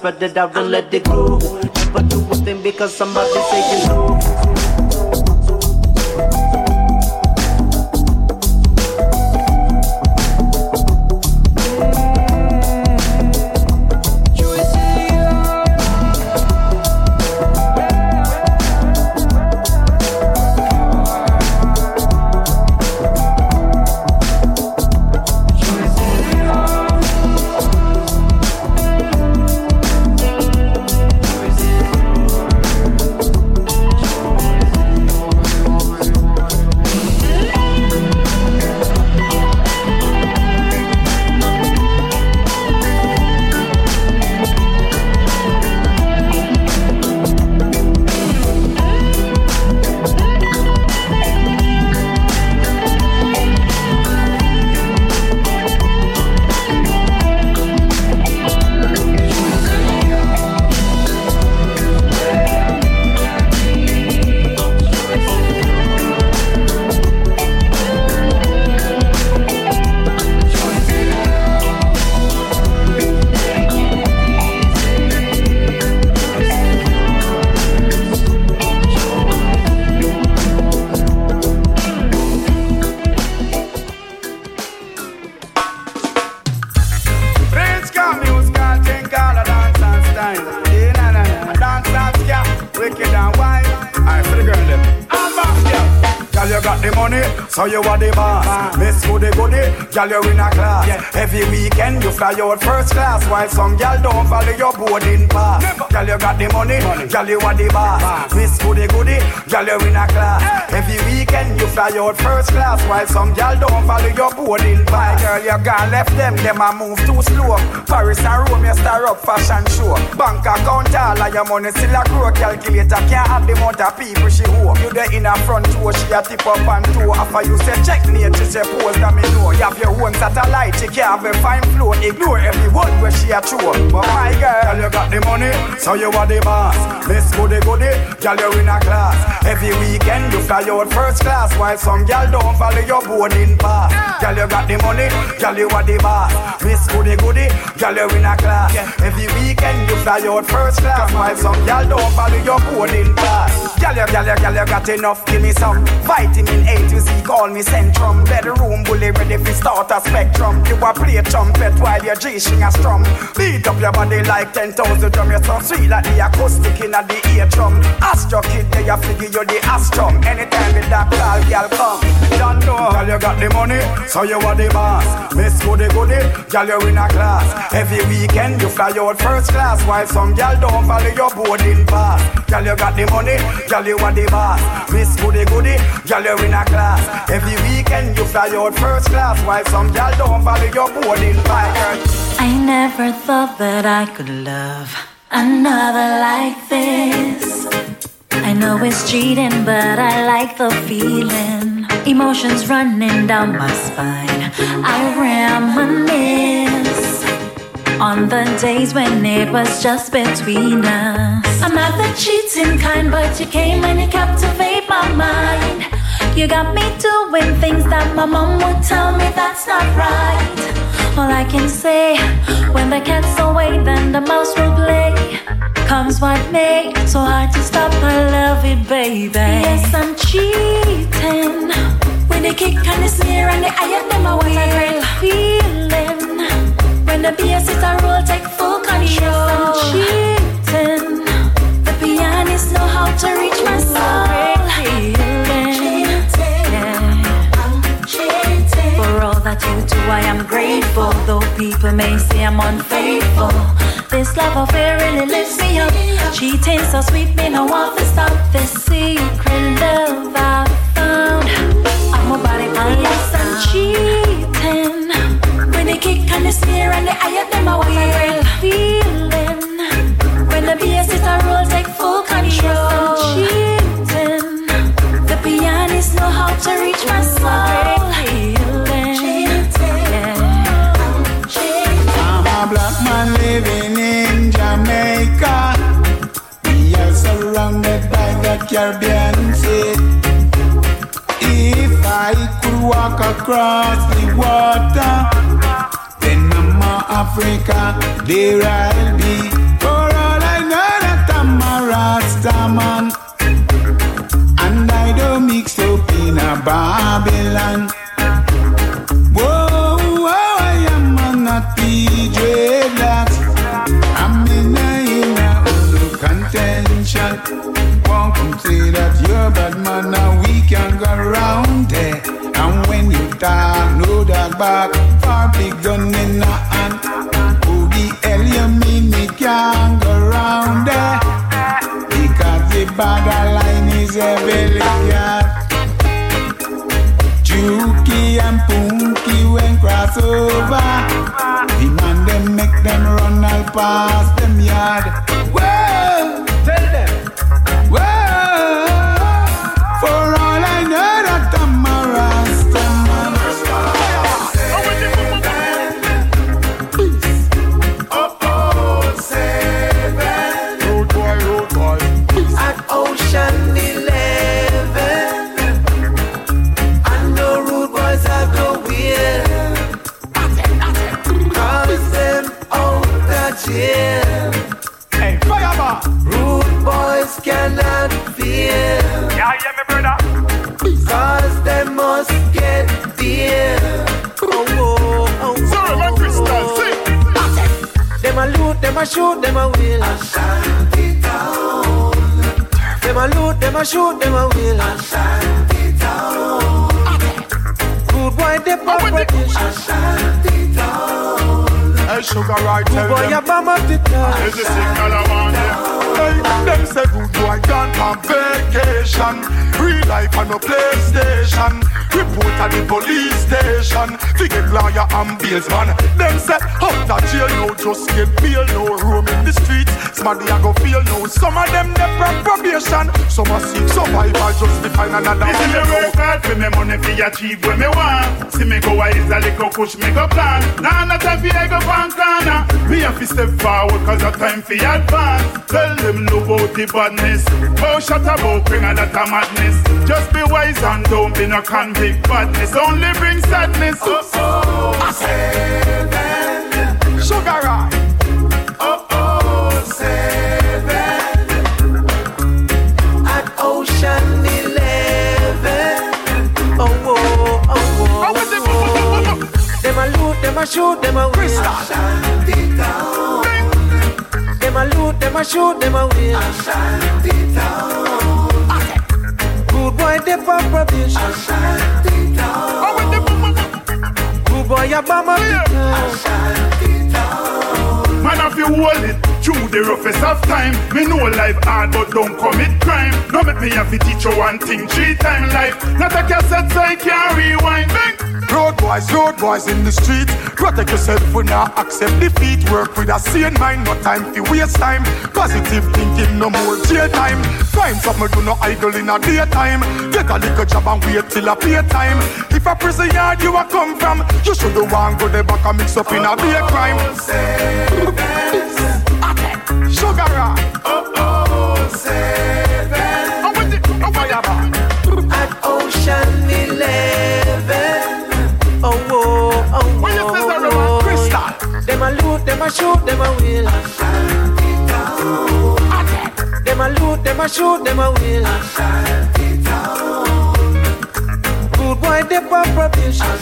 Spread it out and let it grow. Never do a thing because somebody say girl, you in a class. Every weekend you fly out first class, while some girl don't follow your boarding pass. Girl, you got the money, girl, you are the boss. Miss Goody Goody, girl, you in a class. Every weekend you fly out first class, while some girl don't follow your boarding pass. Girl, you gone left them, them a move too slow. Paris and Rome, you star up fashion show. Bank account all of your money still a grow. Calculator can't have the amount of people she hoe. You there in a front door, she a tip up and toe. After you say check she say pose that me know. You have your own satellite, she can't have a fine flow. Ignore every word where she a throw. But my girl, you got the money, so you are the boss. Miss Goody Goody, girl you in a class. Every weekend you fly out first class, while some girl don't follow your boarding pass. Girl you got the money, girl you are the boss. Miss Goody Goody, girl you in a class. Every weekend you fly out first class, while some girl don't follow your boarding pass. Girl you, girl you, girl you got enough, give me some vitamin A to Z, call me Centrum. Bedroom bully ready for start a spectrum. You a play trumpet while your G string a strum. Beat up your body like 10,000 drum. You're so sweet like the acoustic in the ear drum. Astro kid, they a figure you the astrum. Anytime girl come. Don't know, girl you got the money, so you are the boss. Miss Goody Goody, girl you in a class. Every weekend you fly out first class, while some girl don't follow your boarding pass. Girl you got the money, girl you are the boss. Miss Goody Goody, girl you in a class. Every weekend you fly out first class, while some girl don't follow your boarding pass. I never thought that I could love another like this. Know it's cheating, but I like the feeling. Emotions running down my spine. I reminisce on the days when it was just between us. I'm not the cheating kind, but you came and you captivate my mind. You got me doing things that my mom would tell me that's not right. All I can say, when the cat's away, then the mouse will play. Comes what may, so hard to stop. I love it, baby. Yes, I'm cheating. When they kick and the snare and the of them, I was a great feeling. When the bass is a roll, take full control. Yes, I'm cheating. The pianist know how to reach my soul. You do, I am grateful. Though people may say I'm unfaithful. This love affair really lifts me up. Cheating so sweet, me no want to stop. This secret love I found. I'm a body yes, I'm cheating. When they kick and the snare and the eye of them, I was a real feeling. When the bass is a roll, take full control. I'm cheating. The pianist know how to reach my soul. Caribbean Sea. If I could walk across the water, then I'm Africa, there I'll be. For all I know that I'm a Rasta man, and I don't mix up in a Babylon. Contention. Won't come say that you're bad man, now we can go round there. And when you talk, no dog back, far big gun in a hand. Who the hell you mean me can't go round there? Because the borderline is a elegant. Juki and Punky when cross over. The man them make them run all past them yard. A loot, shoot, them a will. Ashanti town. Them a loot, them a shoot, them a will. Ashanti town. Good boy, they pop Ashanti town. Hey, sugar, right, tell Good boy, them. you bomb up the town. There's a signal I want them. Hey, them say good boy gone on vacation. Real life on no PlayStation. Report at the police station. Forget lawyer and bailsman. Them say out the jail no just get bail no room in the streets. Somebody a go feel no. Some of them they on probation. Some are seek survival just to find another see me work hard for me money fi achieve what me want. See me go wise a little push me go plan. Nah, no time fi I go one corner. Me have to step forward cause a time fi advance. Tell them no about the badness. Oh, shut about bring a that a madness. Just be wise and don't be no convict badness. Only bring sadness. Oh, oh, seven. Sugar right. Oh, oh, seven. At Ocean Eleven. Oh, oh, oh, oh. Them loot, them shoot, them a. Them a loot, them a shoot, them a will. Ashanti town. Good boy, they pop probation. Ashanti town. Good boy, you bomb up the town. Man a to hold it through the roughest of time. Me know life hard, but don't commit crime. No make me have to teach you one thing three times life. Not a cassette, so I can't rewind. Bang. Road boys, road boys in the street. Protect yourself when not accept defeat. Work with a sane mind, no time to waste time. Positive thinking, no more jail time. Find something do no idle in a daytime. Get a little job and wait till a playtime. If a prison yard you a come from, you should do one go the back and mix up in a day crime. Sugar rock. Loot, them a shoot, them a will. Them a loot, them a shoot, them a will. Good boy, they pop probation.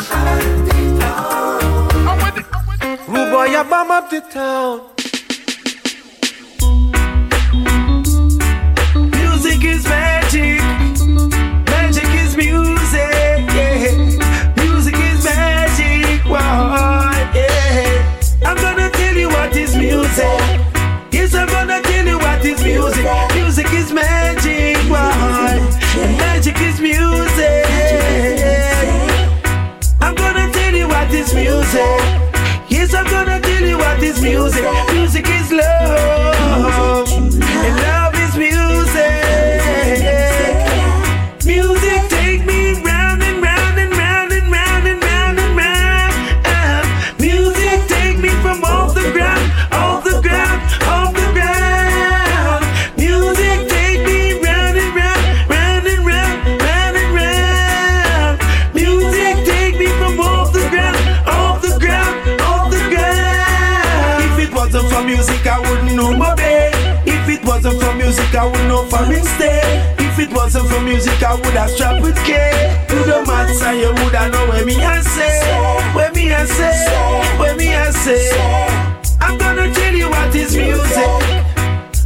Rude boy, you bomb up the town. I'm gonna tell you what is music. Music is magic. Wow. And magic is music. I'm gonna tell you what is music. Yes, I'm gonna tell you what is music. Music is love. And love If it wasn't for music, I would have strapped with K. Do the and you would have know where me I say, where me I say, where me I say. I'm gonna tell you what is music.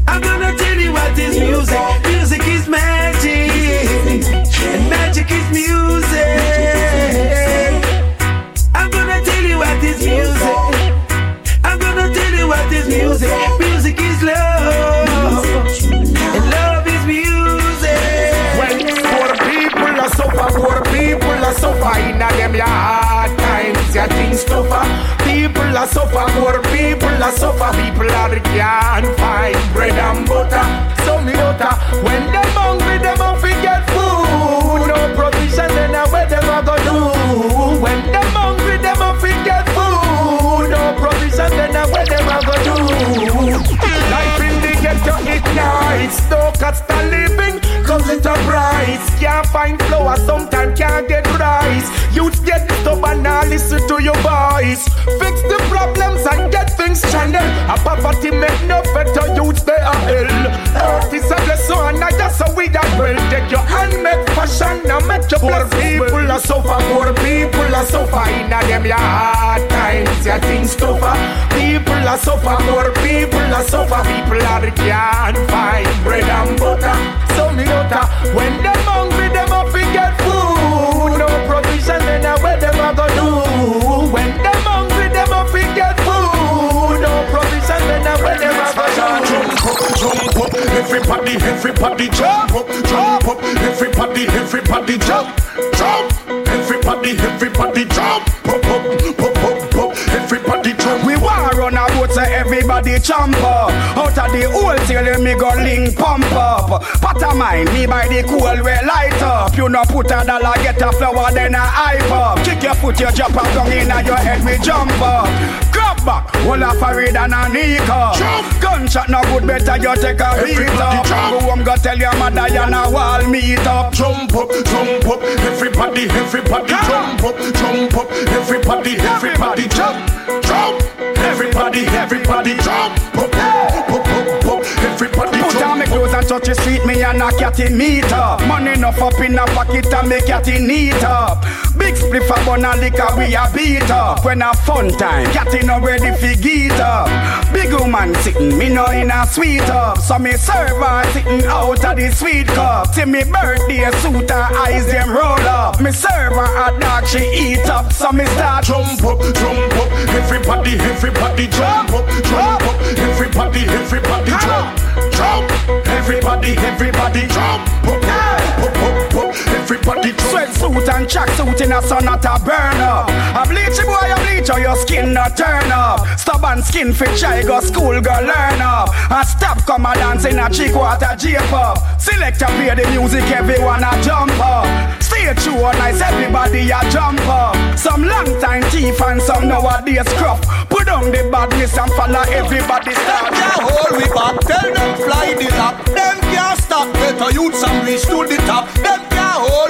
I'm gonna tell you what is music. Music is magic, and magic is music. I'm gonna tell you what is music. I'm gonna tell you what is music. Tougher. People are suffer, poor people are suffer, people are can't find bread and butter. So me butter, when them hungry, them off get food. No provision, then uh, where them a go do? When them hungry, them off get food. No provision, then uh, where them a go do? Life in the ghetto ignites, no cuts the living, cause it a price. Can't find flour, sometimes can't get rice. Youth get stubborn, now listen to your voice. Fix the problems and get things stranded. A poverty make no better youths, they are ill. Earth is a blessing, and I just so we that will take your hand, make fashion, now make your poor people are suffer, poor people are suffer in a them your hard times, your things tougher. People are suffer, poor people are suffer, people are can't find bread and butter. So me utter, when them hungry, them up to get food. No provision, then uh, where them a go do? When them hungry, them up to get food. No provision, then uh, where them a go do? jump up, jump up, everybody, everybody jump up, jump up, everybody, everybody jump, jump up. Out of the hole till me go link pump up. Pot of mine, me by the cool we light up. You no put a dollar, get a flower, then a hype up. Kick your foot, you jump up down in your head, we jump up. Grab back, hold a parade and a. Jump. Gunshot no good, better you take a beat up. Jump. Go home, go tell your mother you no wall meet up. Jump up, jump up, everybody, everybody jump up, jump up, everybody, everybody jump, jump, everybody, everybody jump, everybody Put on me clothes and touch the street, me and a catty meet up. Money enough up in a pocket and me catty neat up. Big spliff a bun and liquor we a beat up. When a fun time, catty no ready fi get up. Big woman sitting, me no in a sweet up. So me serve her sitting out of the sweet cup. Till me birthday suit her eyes them roll up. Me serve her a dog she eat up. So me start jump up, jump up. Everybody, everybody jump up, jump up. Everybody, everybody jump, jump. Everybody, everybody jump. Everybody. Sweat suit and track suit in a sun not a burn up. A bleachy boy, a bleach or your skin not turn up. Stubborn skin fit shy go school go learn up. And stop come a dance in a chick water jape up. Select a play the music, everyone a jump up. Stay true or nice, everybody a jump up. Some long time thief and some nowadays scruff. Put on the badness and follow everybody start. Can't hold we back, tell them fly the lap. Them can't stop, better youths and reach to the top. Them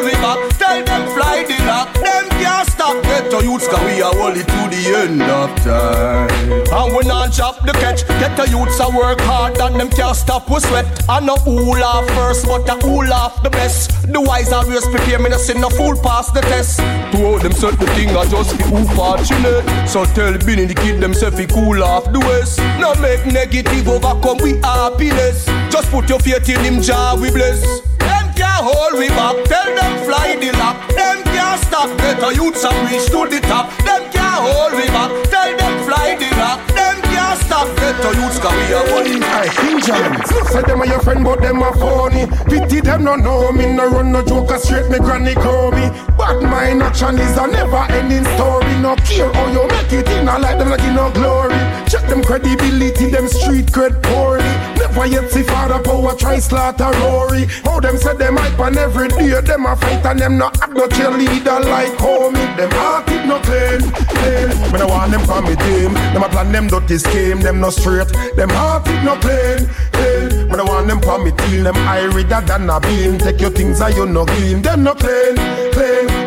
we back, tell them fly the lap. Them can't stop, better youths cause we are it to the end of time. And we not chop the catch, get the youths a work hard and them can't stop we sweat. I know who laugh first, but I who laugh the best. The wise always prepare me, to see no fool pass the test. To of them the thing I just be who fortunate. So tell Benny the kid themself he cool off the west. Now make negative overcome we happiness. Just put your faith in him, Jah we bless. Can't hold we back, tell them fly the lap. Them can't stop, better youths and reach to the top. Them can't hold we back, tell them fly the lap. Them can't stop, better youths cause we are one. Hey, King James. Say them are your friend, but them are phony. Pity them no know me, no run no joke, straight me granny call me. Bad mind action is a never ending story. No care how you make it in a life, them like no glory. Check them credibility, them street cred poorly. Yet see father power try slaughter Rory. How them say them hype and every day them a fight and them no act no cheerleader like homie. Them heart it no clean, clean. Me no want them for me team. Them a plan them dirty scheme, them no straight. Them heart it no clean, clean. Me no want them for me team. Them redder than a beam. Take your things and you no clean. Them no clean, clean.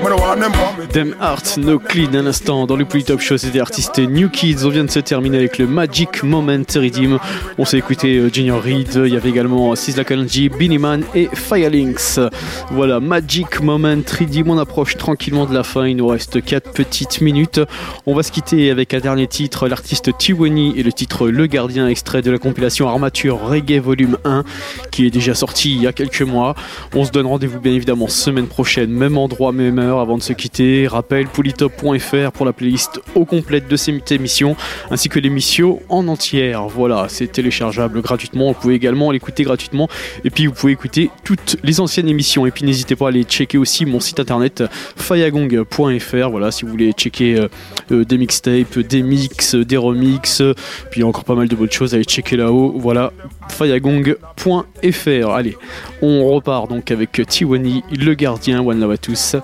Dem Heart No Clean un instant dans le Polytop Show, c'est des artistes New Kids. On vient de se terminer avec le Magic Moment Redeem. On s'est écouté euh, Junior Reed, il y avait également Sizzla Kalonji, Beanie Man et Firelinks. Voilà, Magic Moment Redeem. On approche tranquillement de la fin. Il nous reste 4 petites minutes. On va se quitter avec un dernier titre, l'artiste Tiwani et le titre Le Gardien, extrait de la compilation Armature Reggae Volume 1, qui est déjà sorti il y a quelques mois. On se donne rendez-vous bien évidemment semaine prochaine, même endroit, même avant de se quitter. Rappel polytop.fr pour la playlist au complète de cette émission, ainsi que l'émission en entière. Voilà, c'est téléchargeable gratuitement. Vous pouvez également l'écouter gratuitement. Et puis vous pouvez écouter toutes les anciennes émissions. Et puis n'hésitez pas à aller checker aussi mon site internet fayagong.fr. Voilà, si vous voulez checker euh, euh, des mixtapes, des mix, des remixes, puis encore pas mal de bonnes choses, allez checker là-haut. Voilà, fayagong.fr. Allez, on repart donc avec Tiwani, le gardien. One love à tous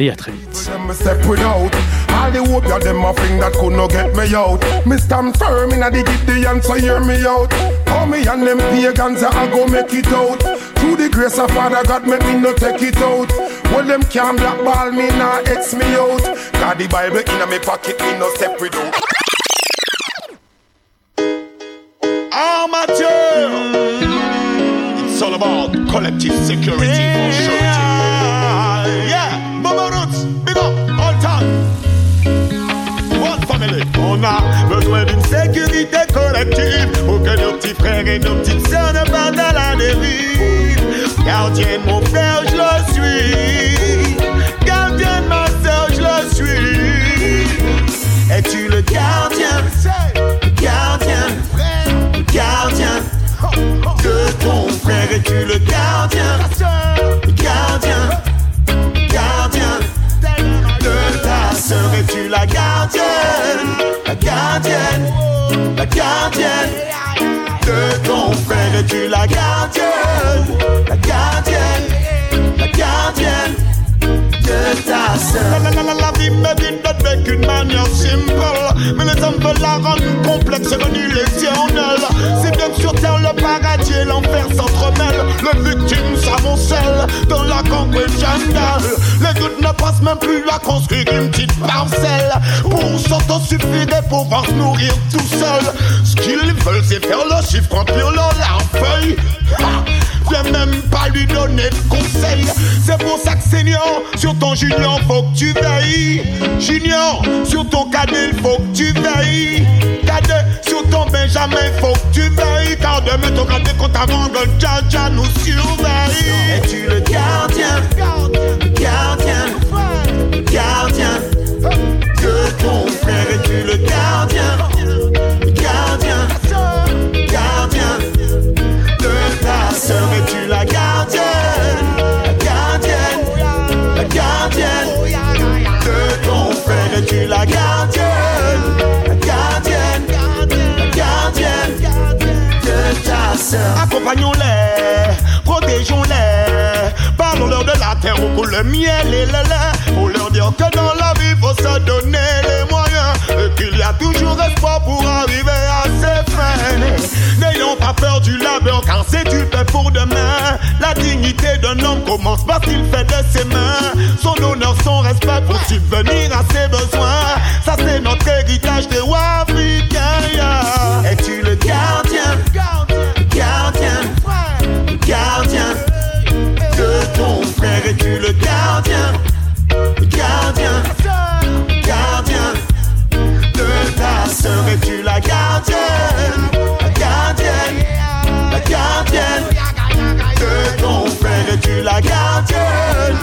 et à très vite. me step without. All the hope ya them a thing that could not get me out. Me stand firm inna the Gideon so hear me out. How me and them pagans I go make it out. Through the grace of Father God make me no take it out. Well them can't blackball me nah X me out. Got the Bible inna me pocket me no step without. Armature. It's all about collective security for surety. On a besoin d'une sécurité collective pour que nos petits frères et nos petites sœurs ne partent à la dérive. Gardien de mon frère, je le suis. Gardien de ma sœur, je le suis. Es-tu le gardien? Gardien, gardien de ton frère, es-tu le gardien? Gardien, gardienne? La gardienne, la gardienne de ton frère, es-tu la gardienne? La gardienne, La, la, la, la, la vie me dit d'être qu'une manière simple, mais les hommes veulent la rendre complexe et illusionnelle. C'est bien que sur terre le paradis et l'enfer s'entremêlent. Le victime s'amoncelle dans la jungle. Les gouttes ne passent même plus à construire une petite parcelle pour s'auto suffirait pour pouvoir se nourrir tout seul. Ce qu'ils veulent, c'est faire le chiffre, remplir leur feuille. Viens même pas lui donner de conseils. C'est pour ça que Seigneur, sur ton junior, faut que tu veilles. Junior, sur ton cadet, faut que tu veilles. Cadet, sur ton Benjamin, faut que tu veilles. Car demain, ton cadet, quand avant que Dja nous surveille. Es-tu le gardien, gardien, gardien de ton frère? Es-tu le gardien, gardien, gardien de ta sœur? Accompagnons-les, protégeons-les. Parlons-leur de la terre où coule le miel et le lait. Pour leur dire que dans la vie, faut se donner les moyens. Et qu'il y a toujours espoir pour arriver à ses fins. N'ayons pas peur du labeur, car c'est du pain pour demain. La dignité d'un homme commence par ce qu'il fait de ses mains. Son honneur, son respect pour subvenir à ses besoins. Ça, c'est notre héritage des africains. La gardienne, la gardienne, la gardienne de ton frère? Es-tu la gardienne,